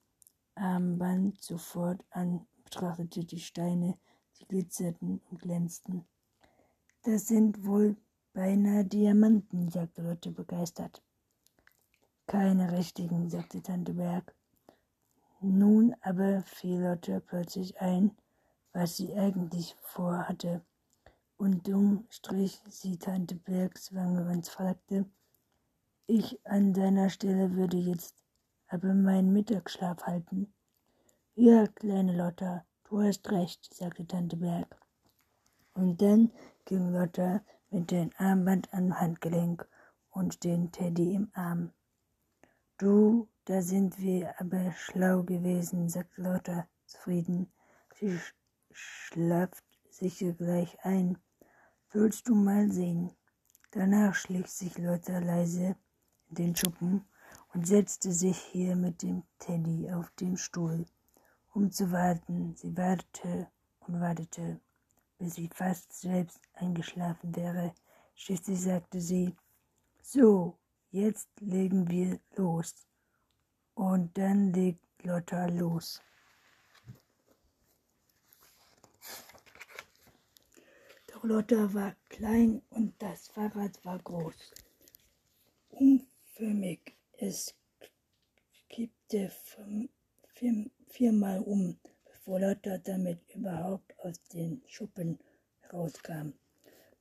Armband sofort an, betrachtete die Steine, die glitzerten und glänzten. Das sind wohl beinahe Diamanten, sagte Lotte begeistert. Keine richtigen, sagte Tante Berg. Nun aber fiel Lotte plötzlich ein, was sie eigentlich vorhatte und dumm strich sie Tante Bergs Wange und fragte, ich an deiner Stelle würde jetzt aber meinen Mittagsschlaf halten. Ja, kleine Lotta, du hast recht, sagte Tante Berg. Und dann ging Lotta mit dem Armband am Handgelenk und den Teddy im Arm. Du, da sind wir aber schlau gewesen, sagte Lotta zufrieden. Sie schlaft sich gleich ein Willst du mal sehen? Danach schlich sich Lotta leise in den Schuppen und setzte sich hier mit dem Teddy auf den Stuhl, um zu warten. Sie wartete und wartete, bis sie fast selbst eingeschlafen wäre. Schließlich sagte sie, so, jetzt legen wir los. Und dann legt Lotta los. Lotta war klein und das Fahrrad war groß. Umförmig. Es kippte vier, viermal um, bevor Lotta damit überhaupt aus den Schuppen rauskam.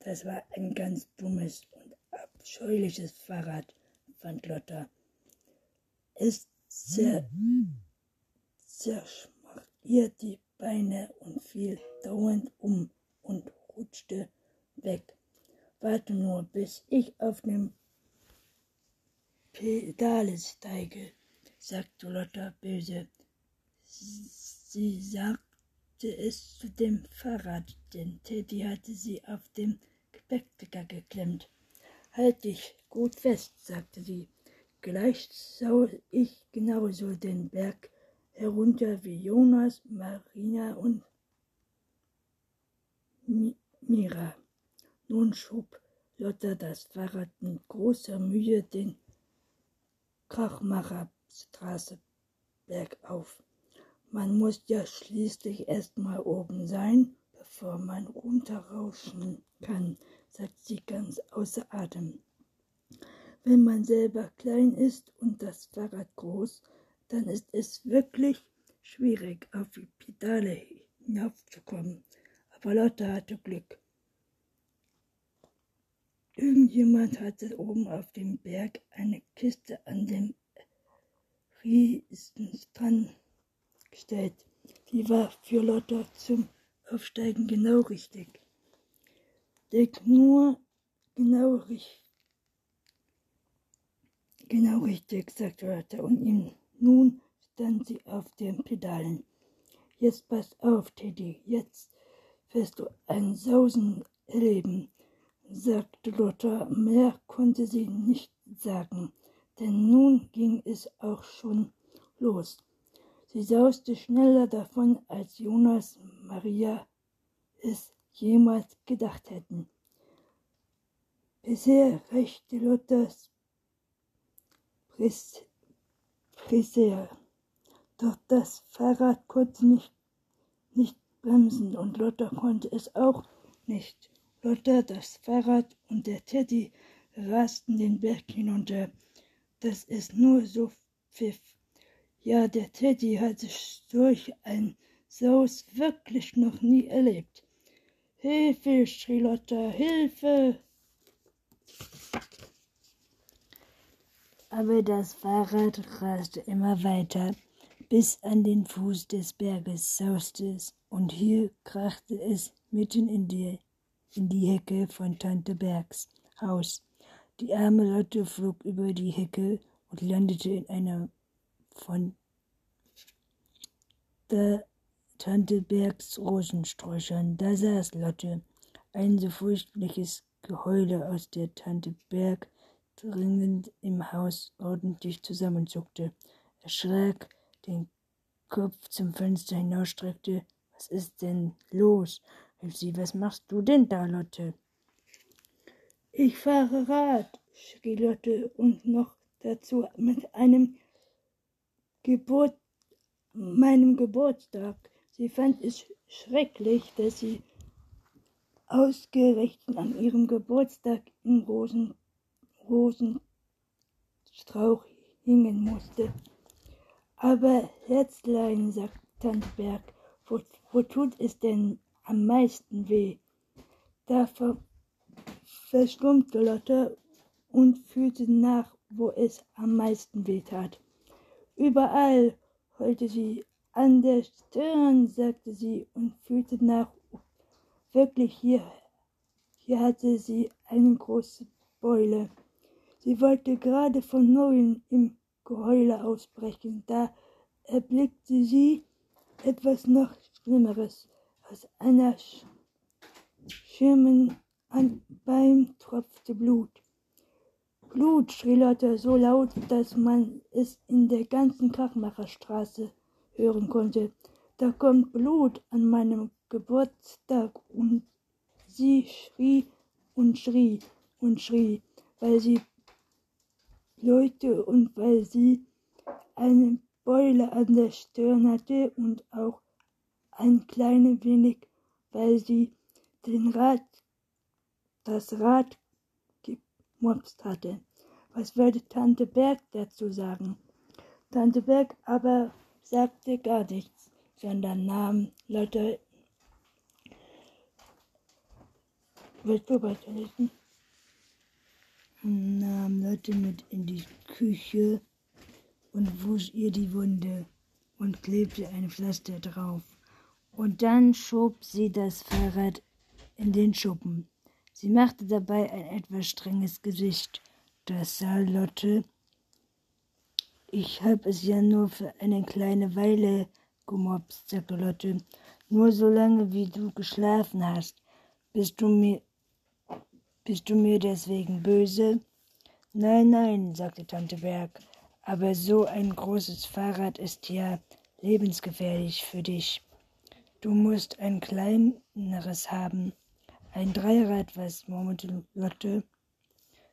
Das war ein ganz dummes und abscheuliches Fahrrad, fand Lotta. Es zer zerschmach ihr die Beine und fiel dauernd um und rutschte weg. Warte nur, bis ich auf dem Pedale steige, sagte Lotta böse. Sie sagte es zu dem Fahrrad, denn Teddy hatte sie auf dem Gepäckträger geklemmt. Halt dich gut fest, sagte sie. Gleich soll ich genauso den Berg herunter wie Jonas, Marina und Mira. Nun schob Lotta das Fahrrad mit großer Mühe den Krachmacherstraße bergauf. Man muss ja schließlich erst mal oben sein, bevor man runterrauschen kann, sagt sie ganz außer Atem. Wenn man selber klein ist und das Fahrrad groß, dann ist es wirklich schwierig, auf die Pedale hinaufzukommen. Charlotte hatte Glück. Irgendjemand hatte oben auf dem Berg eine Kiste an den Riesenstrand gestellt. Die war für Lotta zum Aufsteigen genau richtig. Deck nur genau richtig. Genau richtig, sagte Lotta und ihm. Nun stand sie auf den Pedalen. Jetzt pass auf, Teddy, jetzt wirst du ein Sausen erleben, sagte Lotta. Mehr konnte sie nicht sagen, denn nun ging es auch schon los. Sie sauste schneller davon, als Jonas Maria es jemals gedacht hätten. Bisher reichte Lottas Friseur. Doch das Fahrrad konnte nicht, nicht bremsen und Lotta konnte es auch nicht. Lotta, das Fahrrad und der Teddy rasten den Berg hinunter. Das ist nur so pfiff. Ja, der Teddy hatte solch ein Saus wirklich noch nie erlebt. Hilfe, schrie Lotta, Hilfe! Aber das Fahrrad raste immer weiter, bis an den Fuß des Berges sauste es, und hier krachte es mitten in die, in die Hecke von Tante Bergs Haus. Die arme Lotte flog über die Hecke und landete in einer von der Tante Bergs Rosensträuchern. Da saß Lotte, ein so furchtliches Geheule aus der Tante Berg dringend im Haus ordentlich zusammenzuckte, erschrak, den Kopf zum Fenster hinausstreckte. Was ist denn los? rief sie. Was machst du denn da, Lotte? Ich fahre Rad, schrie Lotte und noch dazu mit einem Geburt, meinem Geburtstag. Sie fand es schrecklich, dass sie ausgerechnet an ihrem Geburtstag im Rosen, Rosenstrauch hingen musste. Aber Herzlein, sagt Tantberg, wo, wo tut es denn am meisten weh? Da ver, verstummte Lotte und fühlte nach, wo es am meisten weh tat. Überall heulte sie an der Stirn, sagte sie und fühlte nach. Wirklich hier, hier hatte sie eine große Beule. Sie wollte gerade von neuem im Geheule ausbrechen, da erblickte sie etwas noch Schlimmeres. Aus einer Schirmen an Bein tropfte Blut. Blut, schrie Lotte so laut, dass man es in der ganzen Krachmacherstraße hören konnte. Da kommt Blut an meinem Geburtstag und sie schrie und schrie und schrie, weil sie Leute und weil sie eine Beule an der Stirn hatte und auch ein kleines wenig, weil sie den Rad, das Rad gemopst hatte. Was würde Tante Berg dazu sagen? Tante Berg aber sagte gar nichts, sondern nahm Lotte. Willst du weiterlesen? nahm Lotte mit in die Küche und wusch ihr die Wunde und klebte ein Pflaster drauf. Und dann schob sie das Fahrrad in den Schuppen. Sie machte dabei ein etwas strenges Gesicht. Das sah Lotte ich hab es ja nur für eine kleine Weile gemobst, sagte Lotte. Nur so lange, wie du geschlafen hast. Bist du mir, bist du mir deswegen böse? Nein, nein, sagte Tante Berg. Aber so ein großes Fahrrad ist ja lebensgefährlich für dich. Du musst ein kleineres haben. Ein Dreirad, was murmelte Lotte.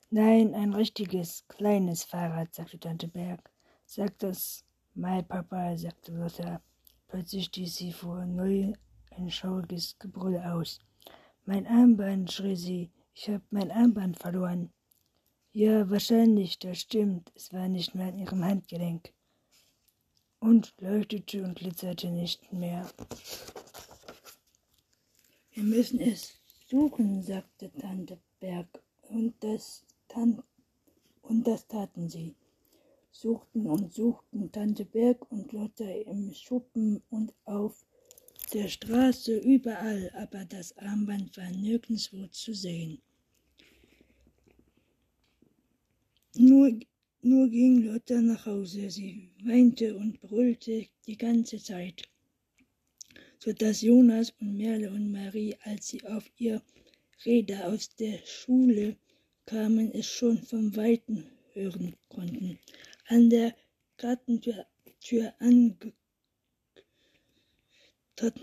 Nein, ein richtiges, kleines Fahrrad, sagte Tante Berg. Sag das mein Papa, sagte Lotta. Plötzlich stieß sie vor neu ein schauriges Gebrüll aus. Mein Armband, schrie sie. Ich hab mein Armband verloren. Ja, wahrscheinlich, das stimmt. Es war nicht mehr an ihrem Handgelenk. Und leuchtete und glitzerte nicht mehr. Wir müssen es suchen, sagte Tante Berg. Und das, Tan und das taten sie suchten und suchten Tante Berg und Lotte im Schuppen und auf der Straße überall, aber das Armband war nirgendwo zu sehen. Nur nur ging Lotta nach Hause. Sie weinte und brüllte die ganze Zeit, so dass Jonas und Merle und Marie, als sie auf ihr Räder aus der Schule kamen, es schon vom Weiten hören konnten. An der Gartentür Tür ange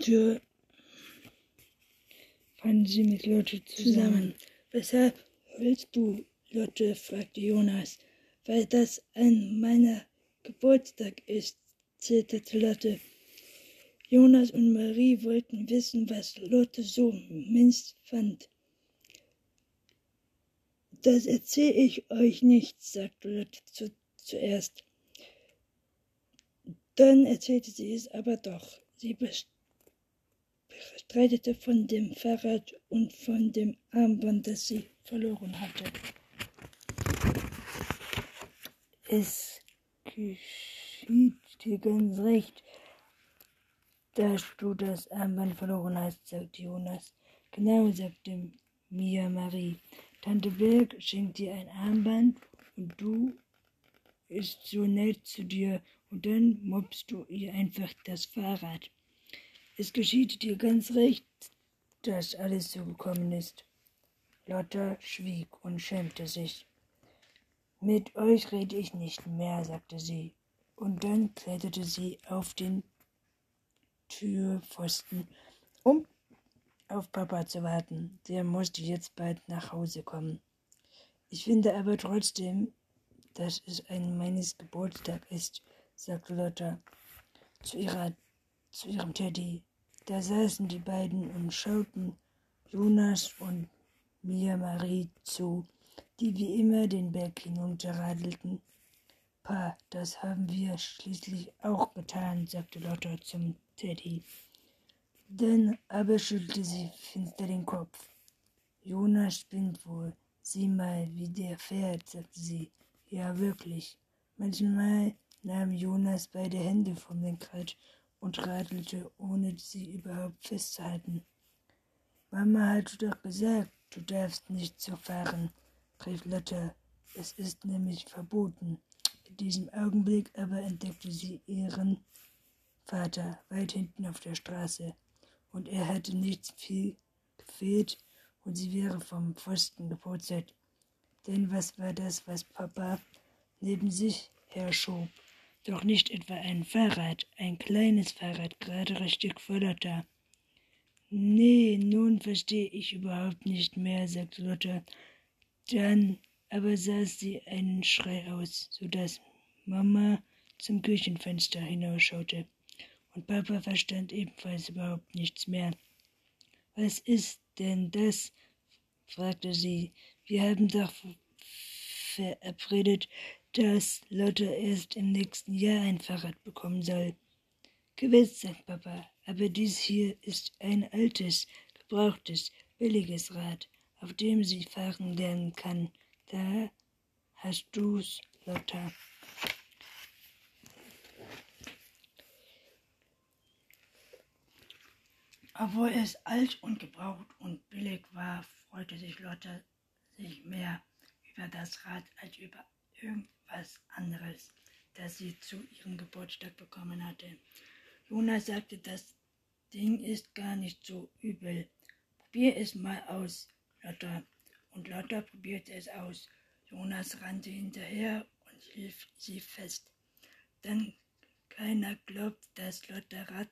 Tür fanden sie mit Lotte zusammen. Weshalb willst du, Lotte? fragte Jonas. Weil das ein meiner Geburtstag ist, zitterte Lotte. Jonas und Marie wollten wissen, was Lotte so minst fand. Das erzähle ich euch nicht, sagte Lotte zu, zuerst. Dann erzählte sie es aber doch. Sie bestreitete von dem Fahrrad und von dem Armband, das sie verloren hatte. Es geschieht dir ganz recht, dass du das Armband verloren hast, sagte Jonas. Genau, sagte Mia Marie. Tante Birk schenkt dir ein Armband und du ist so nett zu dir und dann mobst du ihr einfach das Fahrrad. Es geschieht dir ganz recht, dass alles so gekommen ist. Lotta schwieg und schämte sich. Mit euch rede ich nicht mehr, sagte sie, und dann kletterte sie auf den Türpfosten, um auf Papa zu warten. Der musste jetzt bald nach Hause kommen. Ich finde aber trotzdem, dass es ein meines Geburtstag ist, sagte Lotta zu, ihrer, zu ihrem Teddy. Da saßen die beiden und schauten Jonas und Mia Marie zu, die wie immer den Berg hinunterradelten. Pa, das haben wir schließlich auch getan, sagte Lotta zum Teddy. Dann aber schüttelte sie finster den Kopf. Jonas spinnt wohl. Sieh mal, wie der fährt, sagte sie. Ja, wirklich. Manchmal nahm Jonas beide Hände vom Lenkrad und radelte, ohne sie überhaupt festzuhalten. Mama hat doch gesagt, du darfst nicht so fahren, rief Lotte. Es ist nämlich verboten. In diesem Augenblick aber entdeckte sie ihren Vater weit hinten auf der Straße und er hätte nicht viel gefehlt und sie wäre vom Pfosten gepurzelt. Denn was war das, was Papa neben sich herschob? Doch nicht etwa ein Fahrrad, ein kleines Fahrrad, gerade richtig Lotta. Nee, nun verstehe ich überhaupt nicht mehr, sagte Lotta. Dann aber saß sie einen Schrei aus, so dass Mama zum Küchenfenster hinausschaute und Papa verstand ebenfalls überhaupt nichts mehr. Was ist denn das? fragte sie. Wir haben doch verabredet, dass Lotte erst im nächsten Jahr ein Fahrrad bekommen soll. Gewiss, sagt Papa, aber dies hier ist ein altes, gebrauchtes, billiges Rad, auf dem sie fahren lernen kann. Da hast du's, Lotta. Obwohl es alt und gebraucht und billig war, freute sich Lotte sich mehr über das Rad als über irgendwas anderes, das sie zu ihrem Geburtstag bekommen hatte. Jonas sagte, das Ding ist gar nicht so übel. Probier es mal aus, Lotta. Und Lotta probierte es aus. Jonas rannte hinterher und hielt sie fest. Dann keiner glaubt, dass Lotta Rad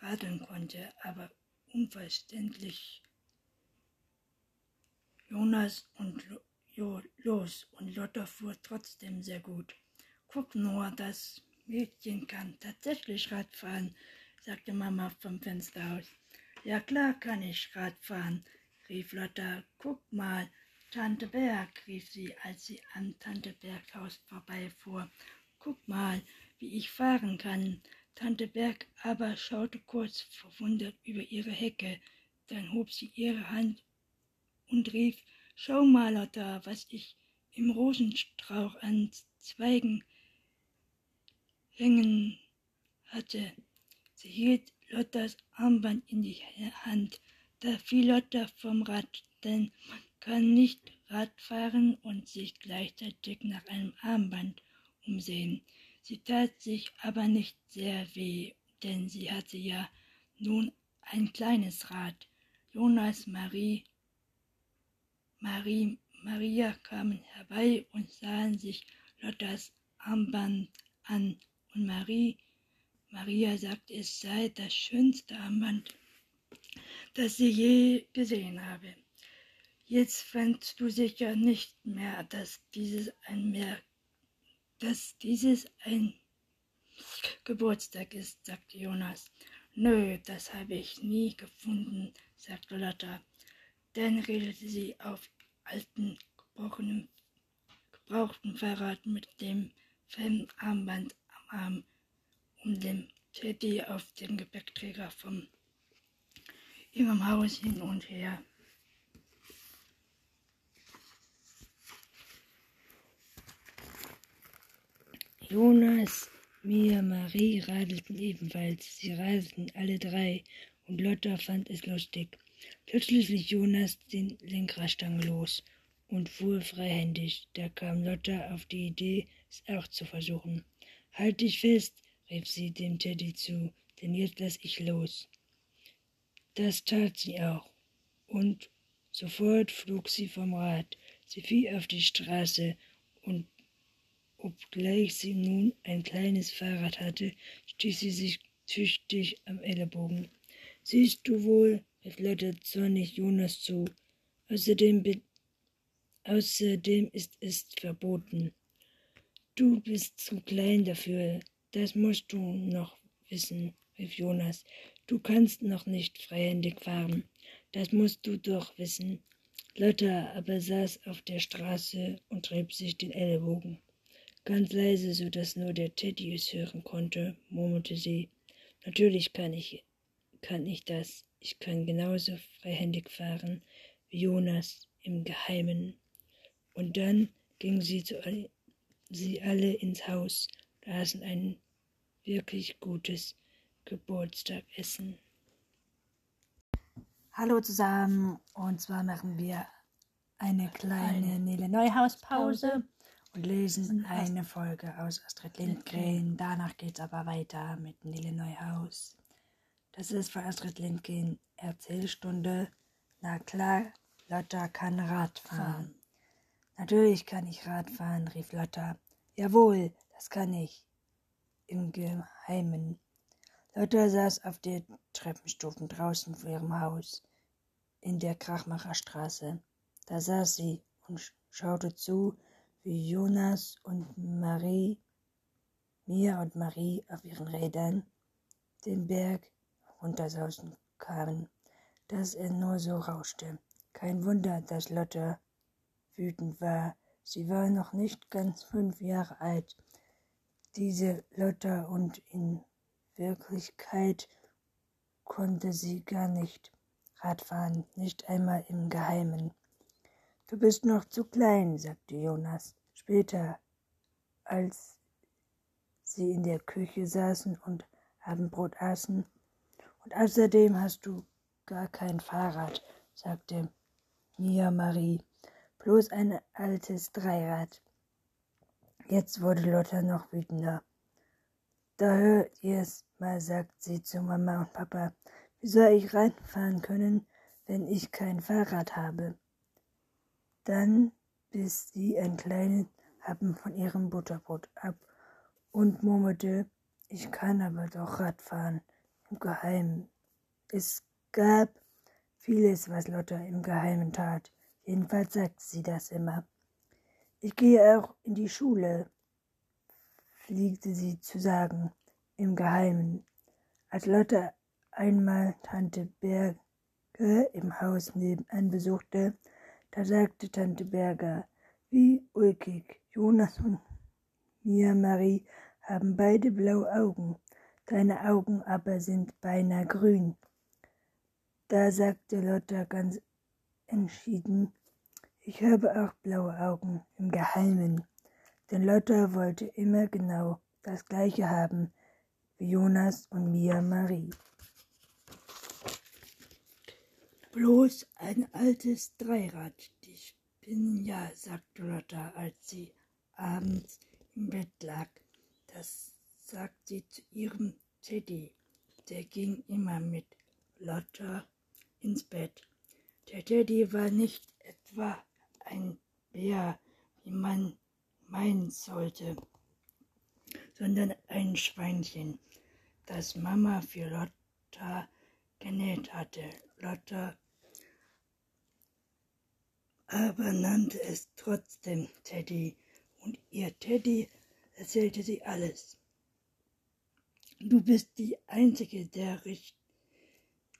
radeln konnte, aber unverständlich. Jonas und jo los und Lotta fuhr trotzdem sehr gut. Guck nur, das Mädchen kann tatsächlich Radfahren, sagte Mama vom Fenster aus. Ja klar kann ich Radfahren, rief Lotta. Guck mal, Tante Berg, rief sie, als sie an Tante Bergs Haus vorbeifuhr. Guck mal, wie ich fahren kann. Tante Berg aber schaute kurz verwundert über ihre Hecke, dann hob sie ihre Hand und rief, Schau mal, Lotta, was ich im Rosenstrauch an Zweigen hängen hatte. Sie hielt Lottas Armband in die Hand. Da fiel Lotta vom Rad, denn kann nicht Radfahren und sich gleichzeitig nach einem Armband umsehen. Sie tat sich aber nicht sehr weh, denn sie hatte ja nun ein kleines Rad. Jonas, Marie, Marie, Maria kamen herbei und sahen sich Lottas Armband an, und Marie, Maria sagte, es sei das schönste Armband, das sie je gesehen habe. Jetzt fandst du sicher nicht mehr, dass dieses ein mehr, dass dieses ein Geburtstag ist, sagte Jonas. Nö, das habe ich nie gefunden, sagte Lotta. Dann redete sie auf alten, gebrochenen, gebrauchten Fahrrad mit dem Fellarmband am Arm um den Teddy auf dem Gepäckträger vom ihrem Haus hin und her. Jonas, Mia, Marie radelten ebenfalls. Sie radelten alle drei, und Lotta fand es lustig. Plötzlich ließ Jonas den Lenkradstange los und fuhr freihändig. Da kam Lotta auf die Idee, es auch zu versuchen. Halt dich fest, rief sie dem Teddy zu, denn jetzt lass ich los. Das tat sie auch, und sofort flog sie vom Rad. Sie fiel auf die Straße und Obgleich sie nun ein kleines Fahrrad hatte, stieß sie sich tüchtig am Ellenbogen. Siehst du wohl, rief Lotte zornig Jonas zu. Außerdem, außerdem ist es verboten. Du bist zu klein dafür, das musst du noch wissen, rief Jonas. Du kannst noch nicht freihändig fahren, das musst du doch wissen. Lotta aber saß auf der Straße und rieb sich den Ellenbogen. Ganz leise, so dass nur der Teddy es hören konnte, murmelte sie. Natürlich kann ich, kann ich das. Ich kann genauso freihändig fahren wie Jonas im Geheimen. Und dann gingen sie, zu, sie alle ins Haus und aßen ein wirklich gutes Geburtstagessen. Hallo zusammen, und zwar machen wir eine kleine Nele Neuhaus Pause und lesen eine Folge aus Astrid Lindgren. Danach geht es aber weiter mit Nele Neuhaus. Das ist von Astrid Lindgren Erzählstunde. Na klar, Lotta kann Rad fahren. Natürlich kann ich Rad fahren, rief Lotta. Jawohl, das kann ich. Im Geheimen. Lotta saß auf den Treppenstufen draußen vor ihrem Haus in der Krachmacherstraße. Da saß sie und schaute zu, wie Jonas und Marie, Mia und Marie auf ihren Rädern den Berg runtersausen kamen, dass er nur so rauschte. Kein Wunder, dass Lotte wütend war. Sie war noch nicht ganz fünf Jahre alt, diese Lotte, und in Wirklichkeit konnte sie gar nicht Radfahren, nicht einmal im Geheimen. Du bist noch zu klein, sagte Jonas später, als sie in der Küche saßen und Abendbrot aßen. Und außerdem hast du gar kein Fahrrad, sagte Mia Marie, bloß ein altes Dreirad. Jetzt wurde Lotta noch wütender. Da hört ihr's mal, sagt sie zu Mama und Papa. Wie soll ich reinfahren können, wenn ich kein Fahrrad habe? Dann biss sie ein kleines Happen von ihrem Butterbrot ab und murmelte, ich kann aber doch Radfahren im Geheimen. Es gab vieles, was Lotta im Geheimen tat. Jedenfalls sagte sie das immer. Ich gehe auch in die Schule, pflegte sie zu sagen, im Geheimen. Als Lotta einmal Tante Berge im Haus nebenan besuchte, da sagte Tante Berger, wie ulkig, Jonas und Mia Marie haben beide blaue Augen, deine Augen aber sind beinahe grün. Da sagte Lotta ganz entschieden, ich habe auch blaue Augen im Geheimen, denn Lotta wollte immer genau das gleiche haben wie Jonas und Mia Marie. Bloß ein altes Dreirad, die bin ja, sagte Lotta, als sie abends im Bett lag. Das sagt sie zu ihrem Teddy. Der ging immer mit Lotta ins Bett. Der Teddy war nicht etwa ein Bär, wie man meinen sollte, sondern ein Schweinchen, das Mama für Lotta genäht hatte. Lotta aber nannte es trotzdem Teddy, und ihr Teddy erzählte sie alles. Du bist die Einzige, der,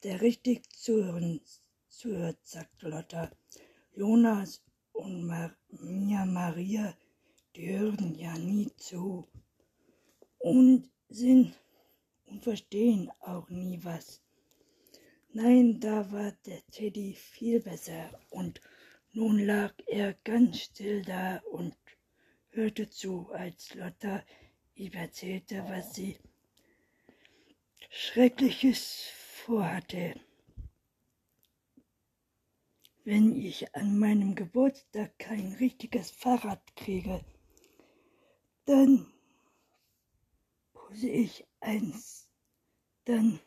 der richtig zuhören, zuhört, sagte Lotta. Jonas und Mar Mia Maria, die hören ja nie zu und sind und verstehen auch nie was. Nein, da war der Teddy viel besser und nun lag er ganz still da und hörte zu, als Lotta ihm erzählte, was sie Schreckliches vorhatte. Wenn ich an meinem Geburtstag kein richtiges Fahrrad kriege, dann pose ich eins, dann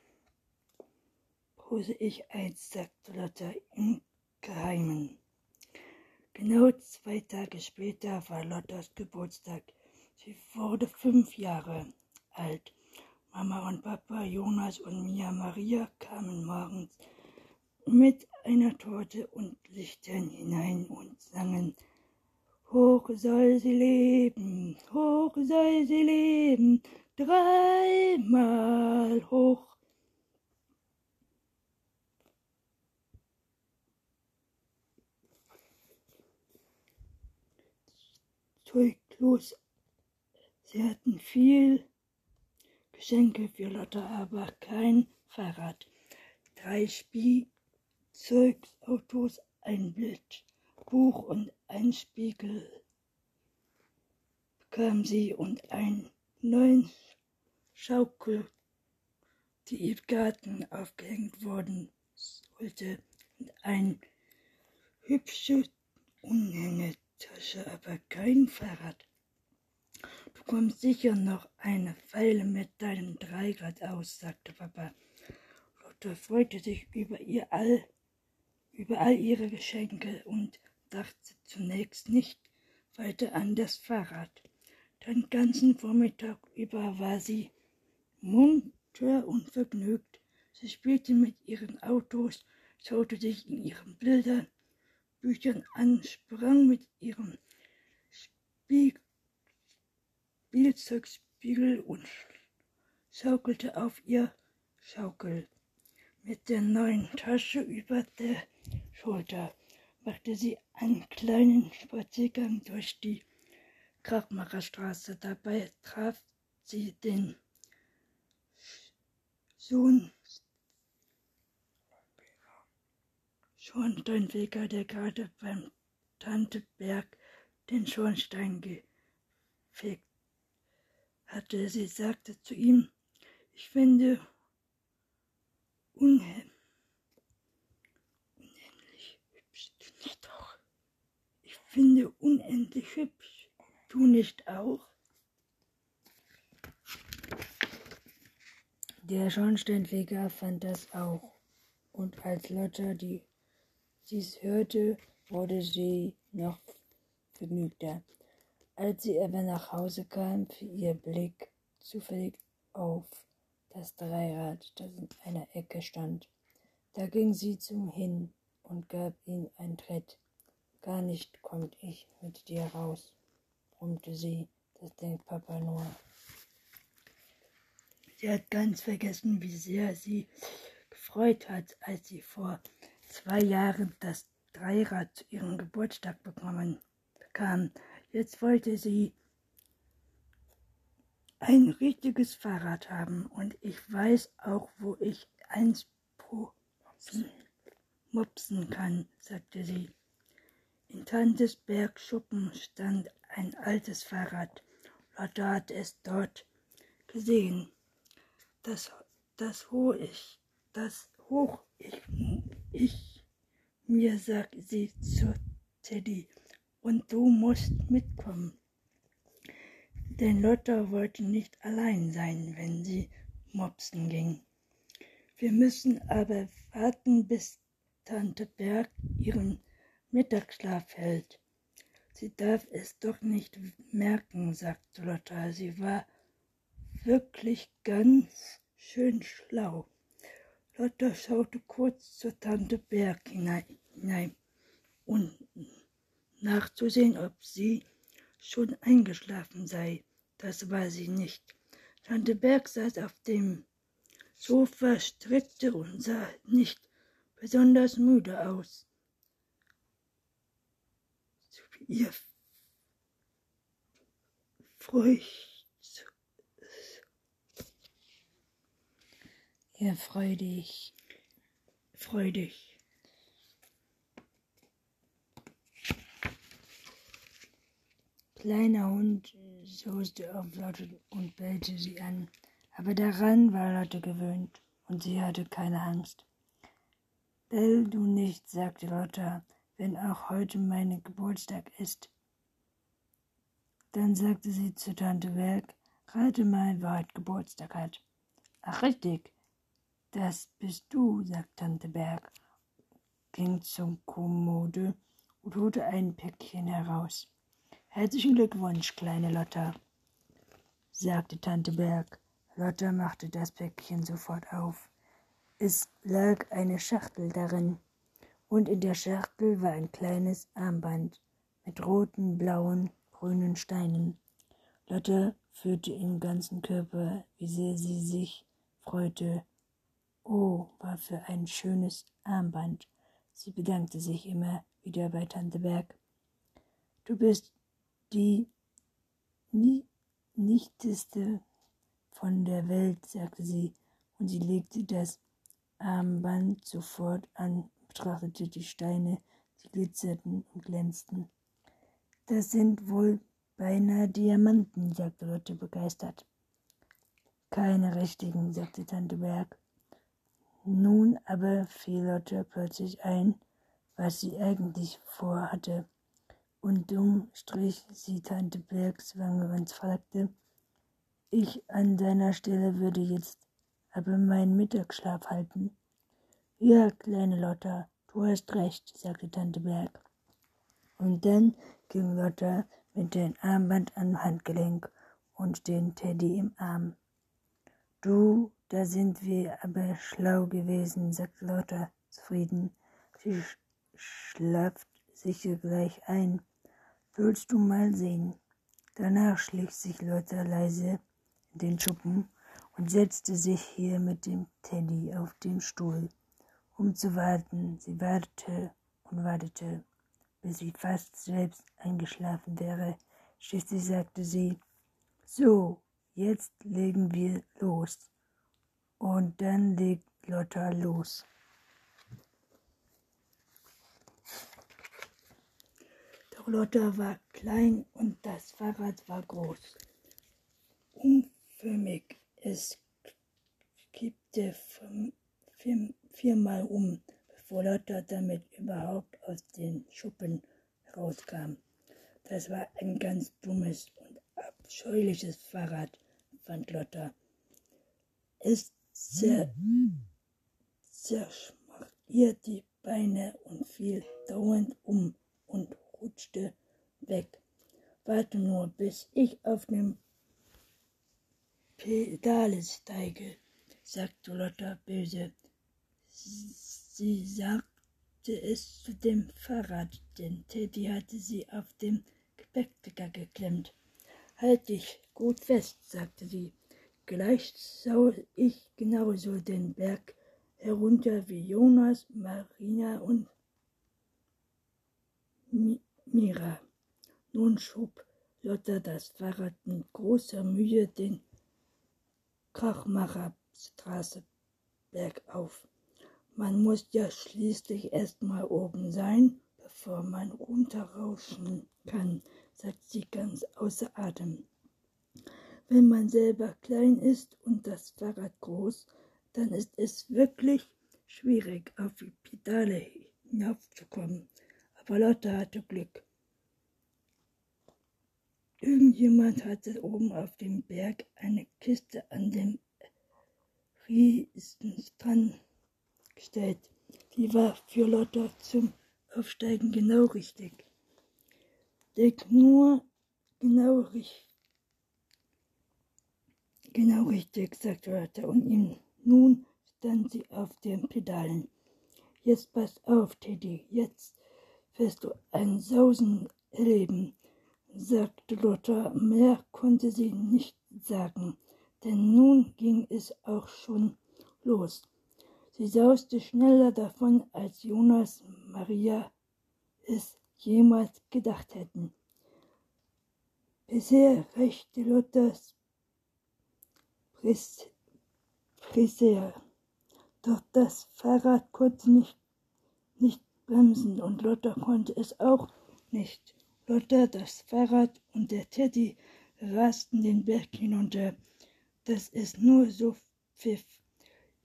pose ich eins, sagte Lotta im Geheimen. Genau zwei Tage später war Lottas Geburtstag. Sie wurde fünf Jahre alt. Mama und Papa, Jonas und Mia Maria kamen morgens mit einer Torte und Lichtern hinein und sangen Hoch soll sie leben, hoch soll sie leben, dreimal hoch zeuglos. Sie hatten viel Geschenke für Lotta, aber kein Fahrrad. Drei Spielzeugautos, ein Bildbuch und ein Spiegel bekam sie und einen neuen Schaukel, die im Garten aufgehängt worden sollte, und ein hübsches Unhänge Tasche, aber kein Fahrrad. Du kommst sicher noch eine Weile mit deinem Dreirad aus, sagte Papa. Lotte freute sich über ihr all, über all ihre Geschenke und dachte zunächst nicht weiter an das Fahrrad. Den ganzen Vormittag über war sie munter und vergnügt. Sie spielte mit ihren Autos, schaute sich in ihren Bildern Büchern an, sprang mit ihrem Spieg Spielzeugspiegel und schaukelte auf ihr Schaukel. Mit der neuen Tasche über der Schulter machte sie einen kleinen Spaziergang durch die Krachmacherstraße. Dabei traf sie den Sohn Schornsteinfeger, der gerade beim Tanteberg den Schornstein gefegt hatte. Sie sagte zu ihm, ich finde unheimlich hübsch, du nicht auch? Ich finde unendlich hübsch, du nicht auch? Der Schornsteinfeger fand das auch, und als Lotta die dies hörte, wurde sie noch vergnügter. Als sie aber nach Hause kam, fiel ihr Blick zufällig auf das Dreirad, das in einer Ecke stand. Da ging sie zum hin und gab ihm einen Tritt. Gar nicht kommt ich mit dir raus, brummte sie. Das denkt Papa nur. Sie hat ganz vergessen, wie sehr sie gefreut hat, als sie vor zwei Jahren das Dreirad zu ihrem Geburtstag bekommen bekam. Jetzt wollte sie ein richtiges Fahrrad haben und ich weiß auch, wo ich eins mopsen kann, sagte sie. In Tantes Bergschuppen stand ein altes Fahrrad. Lotte hat es dort gesehen. Das, das hoch ich, das hoch ich ich, mir sagt sie zu Teddy, und du musst mitkommen. Denn Lotta wollte nicht allein sein, wenn sie mopsen ging. Wir müssen aber warten, bis Tante Berg ihren Mittagsschlaf hält. Sie darf es doch nicht merken, sagte Lotta. Sie war wirklich ganz schön schlau. Lotta schaute kurz zur Tante Berg hinein, um nachzusehen, ob sie schon eingeschlafen sei. Das war sie nicht. Tante Berg saß auf dem Sofa, strickte und sah nicht besonders müde aus. Ihr Furcht Ja, freudig. Freudig. Kleiner Hund soßte auf Lotte und bellte sie an. Aber daran war Lotte gewöhnt und sie hatte keine Angst. Bell du nicht, sagte Lotte, wenn auch heute mein Geburtstag ist. Dann sagte sie zu Tante Berg, rate mal, wer heute Geburtstag hat. Ach, richtig, das bist du, sagte Tante Berg, ging zum Kommode und holte ein Päckchen heraus. Herzlichen Glückwunsch, kleine Lotta, sagte Tante Berg. Lotta machte das Päckchen sofort auf. Es lag eine Schachtel darin, und in der Schachtel war ein kleines Armband mit roten, blauen, grünen Steinen. Lotta fühlte im ganzen Körper, wie sehr sie sich freute, Oh, war für ein schönes Armband. Sie bedankte sich immer wieder bei Tante Berg. Du bist die nichteste von der Welt, sagte sie, und sie legte das Armband sofort an, betrachtete die Steine, die glitzerten und glänzten. Das sind wohl beinahe Diamanten, sagte Lotte begeistert. Keine richtigen, sagte Tante Berg. Nun aber fiel Lotte plötzlich ein, was sie eigentlich vorhatte, und dumm strich sie Tante Bergs Wange und fragte, ich an deiner Stelle würde jetzt aber meinen Mittagsschlaf halten. Ja, kleine Lotta, du hast recht, sagte Tante Berg. Und dann ging Lotta mit dem Armband am Handgelenk und den Teddy im Arm. Du da sind wir aber schlau gewesen, sagt Lotta zufrieden. Sie schlaft sicher gleich ein. Willst du mal sehen? Danach schlich sich Lotta leise in den Schuppen und setzte sich hier mit dem Teddy auf den Stuhl, um zu warten. Sie wartete und wartete, bis sie fast selbst eingeschlafen wäre. Schließlich sagte sie, so, jetzt legen wir los. Und dann legt Lotta los. Doch Lotta war klein und das Fahrrad war groß. Umförmig, es kippte vier, viermal um, bevor Lotta damit überhaupt aus den Schuppen rauskam. Das war ein ganz dummes und abscheuliches Fahrrad, fand Lotta. Es zerschmach ihr die Beine und fiel dauernd um und rutschte weg. Warte nur, bis ich auf dem Pedale steige, sagte Lotta böse. Sie sagte es zu dem Fahrrad, denn Teddy hatte sie auf dem Gepäckträger geklemmt. Halt dich gut fest, sagte sie. Gleich sah ich genauso den Berg herunter wie Jonas, Marina und Mira. Nun schob Lotta das Fahrrad mit großer Mühe den Krachmacherstraße bergauf. Man muss ja schließlich erst mal oben sein, bevor man runterrauschen kann, sagt sie ganz außer Atem. Wenn man selber klein ist und das Fahrrad groß, dann ist es wirklich schwierig, auf die Pedale hinaufzukommen. aber Lotte hatte Glück. Irgendjemand hatte oben auf dem Berg eine Kiste an dem Riesenstrand gestellt. Die war für Lotte zum Aufsteigen genau richtig. Denk nur genau richtig. Genau richtig, sagte Lotte und ihm nun stand sie auf den Pedalen. Jetzt pass auf, Teddy, jetzt wirst du ein Sausen erleben sagte Lotta. Mehr konnte sie nicht sagen, denn nun ging es auch schon los. Sie sauste schneller davon, als Jonas Maria es jemals gedacht hätten. Bisher reichte Lottas Friseur. Doch das Fahrrad konnte nicht, nicht bremsen und Lotta konnte es auch nicht. Lotta, das Fahrrad und der Teddy rasten den Berg hinunter. Das ist nur so pfiff.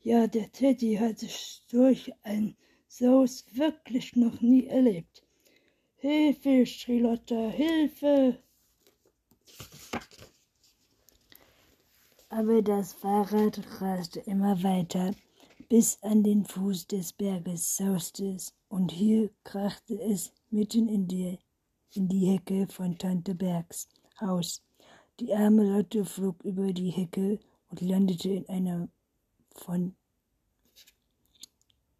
Ja, der Teddy hatte solch ein Saus wirklich noch nie erlebt. Hilfe, schrie Lotta, Hilfe! Aber das Fahrrad raste immer weiter, bis an den Fuß des Berges sauste es, und hier krachte es mitten in die in die Hecke von Tante Bergs Haus. Die arme Lotte flog über die Hecke und landete in einer von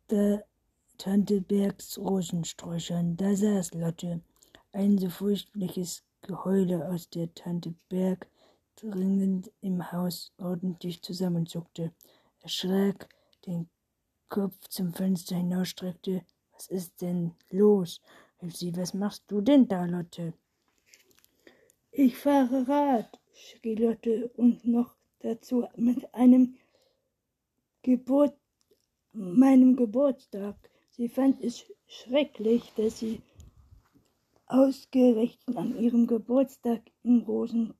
der Tante Bergs Rosensträuchern. Da saß Lotte, ein so furchtliches Geheule aus der Tante Berg dringend im Haus ordentlich zusammenzuckte, erschrak, den Kopf zum Fenster hinausstreckte. Was ist denn los? rief sie. Was machst du denn da, Lotte? Ich fahre Rad, schrie Lotte und noch dazu mit einem Geburt, meinem Geburtstag. Sie fand es schrecklich, dass sie ausgerechnet an ihrem Geburtstag im Rosen,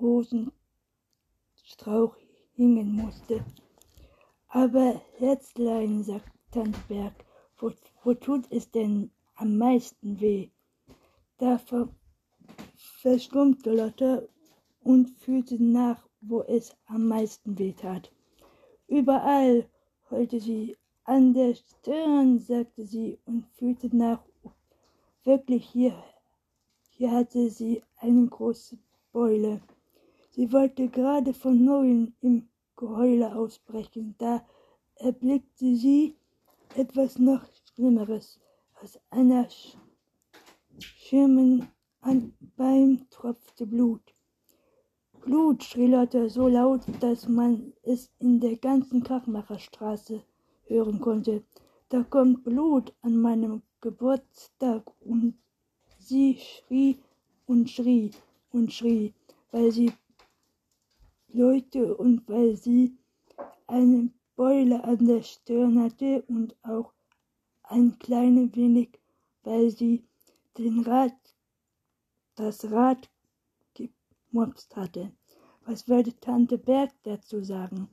Rosenstrauch hingen musste. Aber Herzlein, sagt Tante wo, wo tut es denn am meisten weh. Da ver verstummte Lotte und fühlte nach, wo es am meisten weh tat. Überall heulte sie, an der Stirn, sagte sie und fühlte nach. Wirklich hier, hier hatte sie eine große Beule. Sie wollte gerade von neuem im Geheule ausbrechen, da erblickte sie etwas noch Schlimmeres. Aus einer Schirmen an Bein tropfte Blut. Blut, schrie Lotte so laut, dass man es in der ganzen Krachmacherstraße hören konnte. Da kommt Blut an meinem Geburtstag und sie schrie und schrie und schrie, weil sie Leute und weil sie eine Beule an der Stirn hatte und auch ein klein wenig, weil sie den Rad, das Rad gemopst hatte. Was würde Tante Berg dazu sagen?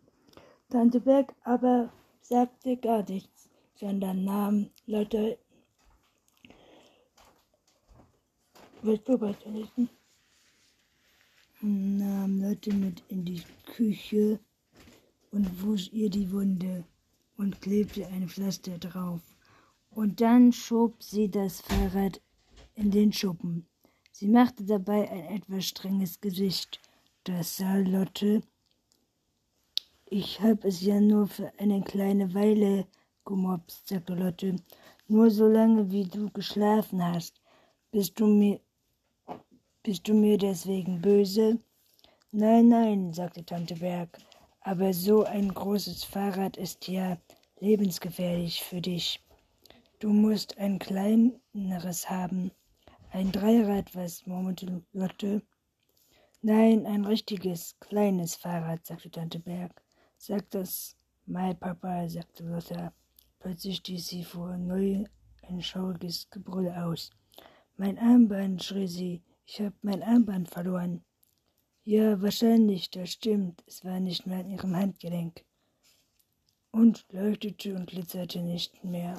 Tante Berg aber sagte gar nichts, sondern nahm Leute. Du weiterlesen? Nahm Leute mit in die Küche und wusch ihr die Wunde und klebte ein Pflaster drauf und dann schob sie das Fahrrad in den Schuppen. Sie machte dabei ein etwas strenges Gesicht. Das sah Lotte. Ich hab es ja nur für eine kleine Weile gemobst, sagte Lotte. Nur so lange, wie du geschlafen hast. Bist du mir, bist du mir deswegen böse? Nein, nein, sagte Tante Berg. Aber so ein großes Fahrrad ist ja lebensgefährlich für dich. Du musst ein kleineres haben. Ein Dreirad, was murmelte Lotte. Nein, ein richtiges, kleines Fahrrad, sagte Tante Berg. Sag das mal, Papa, sagte Lotte. Plötzlich stieß sie vor neu ein schauriges Gebrüll aus. Mein Armband, schrie sie. Ich hab mein Armband verloren. Ja, wahrscheinlich, das stimmt. Es war nicht mehr an ihrem Handgelenk und leuchtete und glitzerte nicht mehr.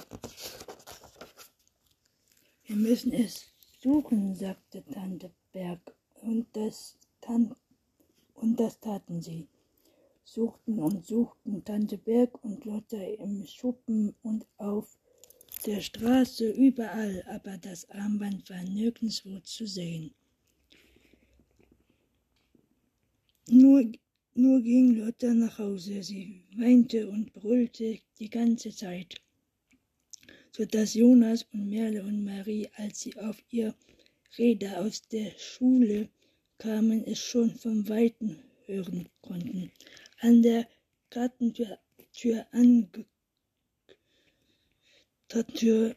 Wir müssen es suchen, sagte Tante Berg, und das, Tan und das taten sie. Suchten und suchten Tante Berg und Lotta im Schuppen und auf der Straße überall, aber das Armband war nirgendwo zu sehen. Nur, nur ging Lotta nach Hause. Sie weinte und brüllte die ganze Zeit, so dass Jonas und Merle und Marie, als sie auf ihr Räder aus der Schule kamen, es schon vom Weiten hören konnten. An der Gartentür Tür ange Tür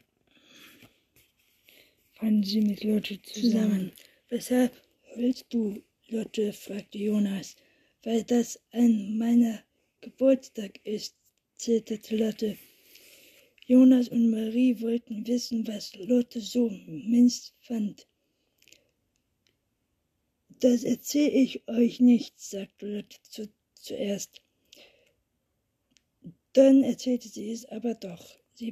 fanden sie mit Lotte zusammen. Weshalb willst du Lotte? fragte Jonas. Weil das ein meiner Geburtstag ist, zitterte Lotte. Jonas und Marie wollten wissen, was Lotte so minst fand. Das erzähle ich euch nicht, sagte Lotte zu, zuerst. Dann erzählte sie es aber doch. Sie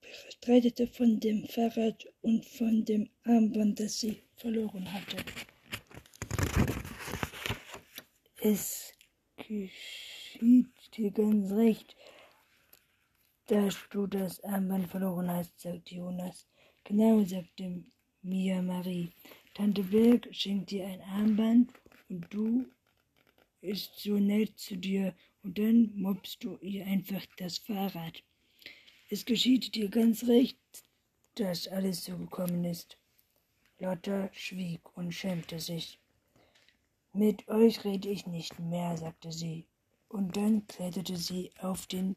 bestreitete von dem Fahrrad und von dem Armband, das sie verloren hatte. Es geschieht dir ganz recht, dass du das Armband verloren hast, sagte Jonas. Genau, sagte Mia Marie. Tante Birk schenkt dir ein Armband und du ist so nett zu dir und dann mobst du ihr einfach das Fahrrad. Es geschieht dir ganz recht, dass alles so gekommen ist. Lotta schwieg und schämte sich. Mit euch rede ich nicht mehr, sagte sie, und dann kletterte sie auf den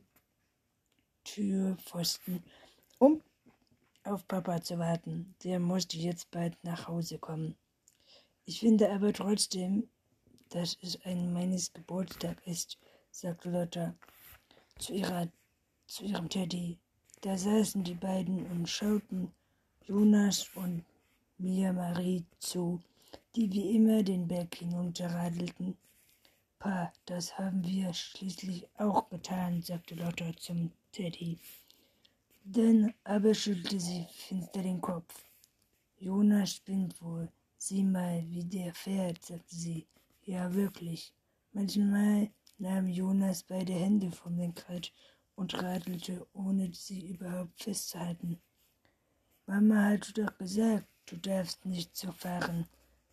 Türpfosten, um auf Papa zu warten. Der musste jetzt bald nach Hause kommen. Ich finde aber trotzdem, dass es ein meines Geburtstag ist, sagte Lotta zu ihrer zu ihrem Teddy. Da saßen die beiden und schauten Jonas und Mia Marie zu, die wie immer den Berg hinunterradelten. Pa, das haben wir schließlich auch getan, sagte Lotta zum Teddy. Dann aber schüttelte sie finster den Kopf. Jonas spinnt wohl. Sieh mal, wie der fährt, sagte sie. Ja, wirklich. Manchmal nahm Jonas beide Hände vom Lenkrad und radelte, ohne sie überhaupt festzuhalten. Mama hat doch gesagt, du darfst nicht so fahren,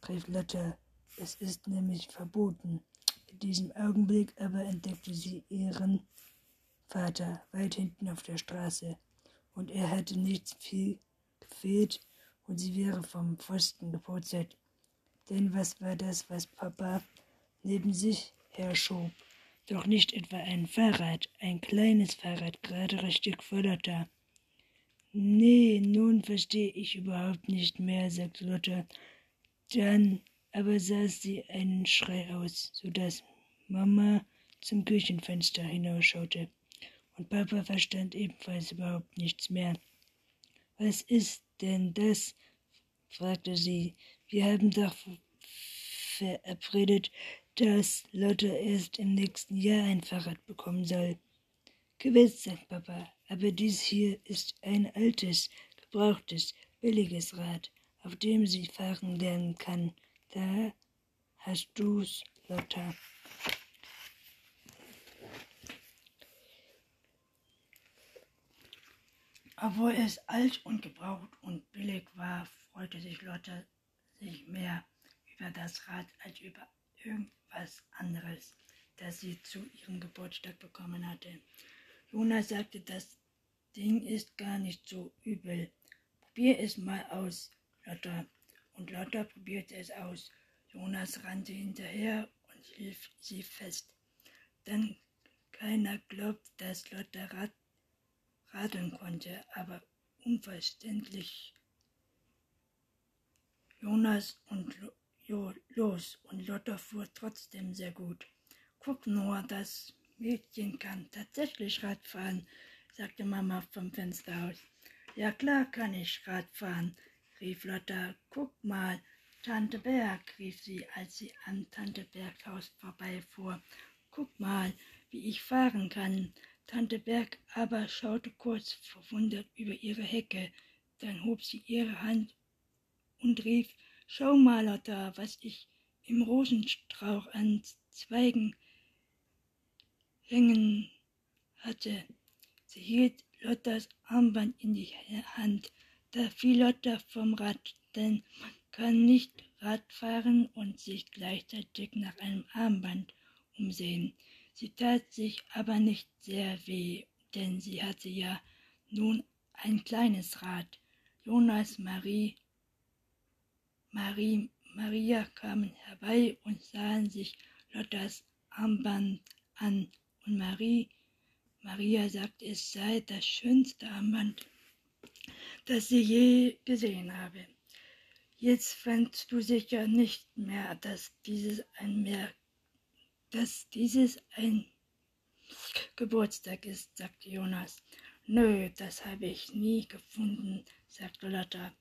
rief Lotte. Es ist nämlich verboten. In diesem Augenblick aber entdeckte sie ihren Vater weit hinten auf der Straße, und er hatte nichts viel gefehlt, und sie wäre vom Pfosten gepurzelt. Denn was war das, was Papa neben sich herschob? Doch nicht etwa ein Fahrrad, ein kleines Fahrrad, gerade richtig Lotta. Nee, nun verstehe ich überhaupt nicht mehr, sagte Lotta. Dann aber saß sie einen Schrei aus, so dass Mama zum Küchenfenster hinausschaute. Und Papa verstand ebenfalls überhaupt nichts mehr. Was ist denn das? Fragte sie. Wir haben doch verabredet, dass Lotte erst im nächsten Jahr ein Fahrrad bekommen soll. Gewiss, sagt Papa, aber dies hier ist ein altes, gebrauchtes, billiges Rad, auf dem sie fahren lernen kann. Da hast du's, Lotta. Obwohl es alt und gebraucht und billig war, freute sich Lotte sich mehr über das Rad als über irgendwas anderes, das sie zu ihrem Geburtstag bekommen hatte. Jonas sagte, das Ding ist gar nicht so übel. Probier es mal aus, Lotta. Und Lotta probierte es aus. Jonas rannte hinterher und hielt sie fest. Denn keiner glaubt, dass Lotta rad radeln konnte, aber unverständlich. Jonas und Jo, los, und Lotta fuhr trotzdem sehr gut. Guck nur, das Mädchen kann tatsächlich Radfahren, sagte Mama vom Fenster aus. Ja klar kann ich Radfahren, rief Lotta. Guck mal, Tante Berg, rief sie, als sie an Tante Bergs Haus vorbeifuhr. Guck mal, wie ich fahren kann. Tante Berg aber schaute kurz verwundert über ihre Hecke. Dann hob sie ihre Hand und rief, Schau mal, Lotta, was ich im Rosenstrauch an Zweigen hängen hatte. Sie hielt Lottas Armband in die Hand. Da fiel Lotta vom Rad, denn man kann nicht Rad fahren und sich gleichzeitig nach einem Armband umsehen. Sie tat sich aber nicht sehr weh, denn sie hatte ja nun ein kleines Rad. Jonas, Marie, Marie, Maria kamen herbei und sahen sich Lottas Armband an, und Marie, Maria sagte, es sei das schönste Armband, das sie je gesehen habe. Jetzt fandst du sicher nicht mehr, dass dieses ein mehr, dass dieses ein Geburtstag ist, sagte Jonas. Nö, das habe ich nie gefunden, sagte Lotta.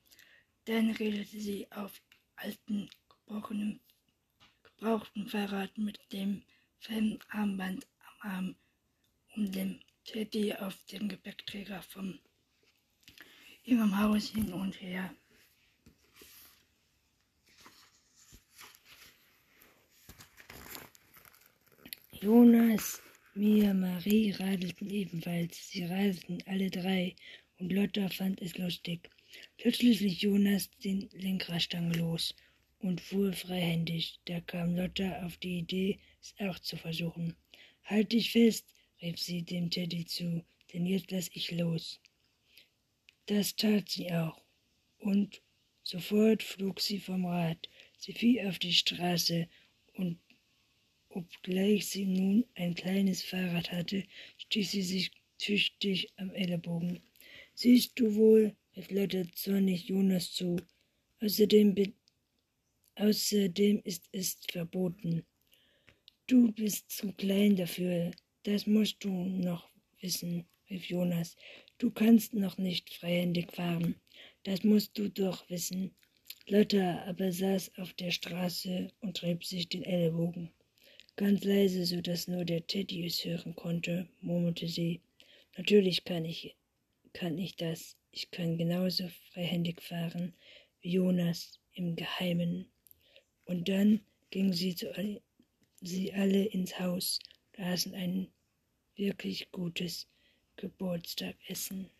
Dann redete sie auf alten, gebrochenen, gebrauchten Fahrrad mit dem Fanarmband am Arm um den Teddy auf dem Gepäckträger von ihrem Haus hin und her. Jonas, Mia, Marie radelten ebenfalls. Sie radelten alle drei, und Lotta fand es lustig. Plötzlich ließ Jonas den Lenkradstang los und fuhr freihändig. Da kam Lotta auf die Idee, es auch zu versuchen. Halt dich fest, rief sie dem Teddy zu, denn jetzt lass ich los. Das tat sie auch, und sofort flog sie vom Rad. Sie fiel auf die Straße und Obgleich sie nun ein kleines Fahrrad hatte, stieß sie sich tüchtig am Ellenbogen. Siehst du wohl, rief Lotte zornig Jonas zu. Außerdem, außerdem ist es verboten. Du bist zu klein dafür, das musst du noch wissen, rief Jonas. Du kannst noch nicht freihändig fahren, das musst du doch wissen. Lotta aber saß auf der Straße und rieb sich den Ellenbogen. Ganz leise, so dass nur der Teddy es hören konnte, murmelte sie. Natürlich kann ich, kann ich das. Ich kann genauso freihändig fahren wie Jonas im Geheimen. Und dann gingen sie, zu, sie alle ins Haus, und aßen ein wirklich gutes Geburtstagessen.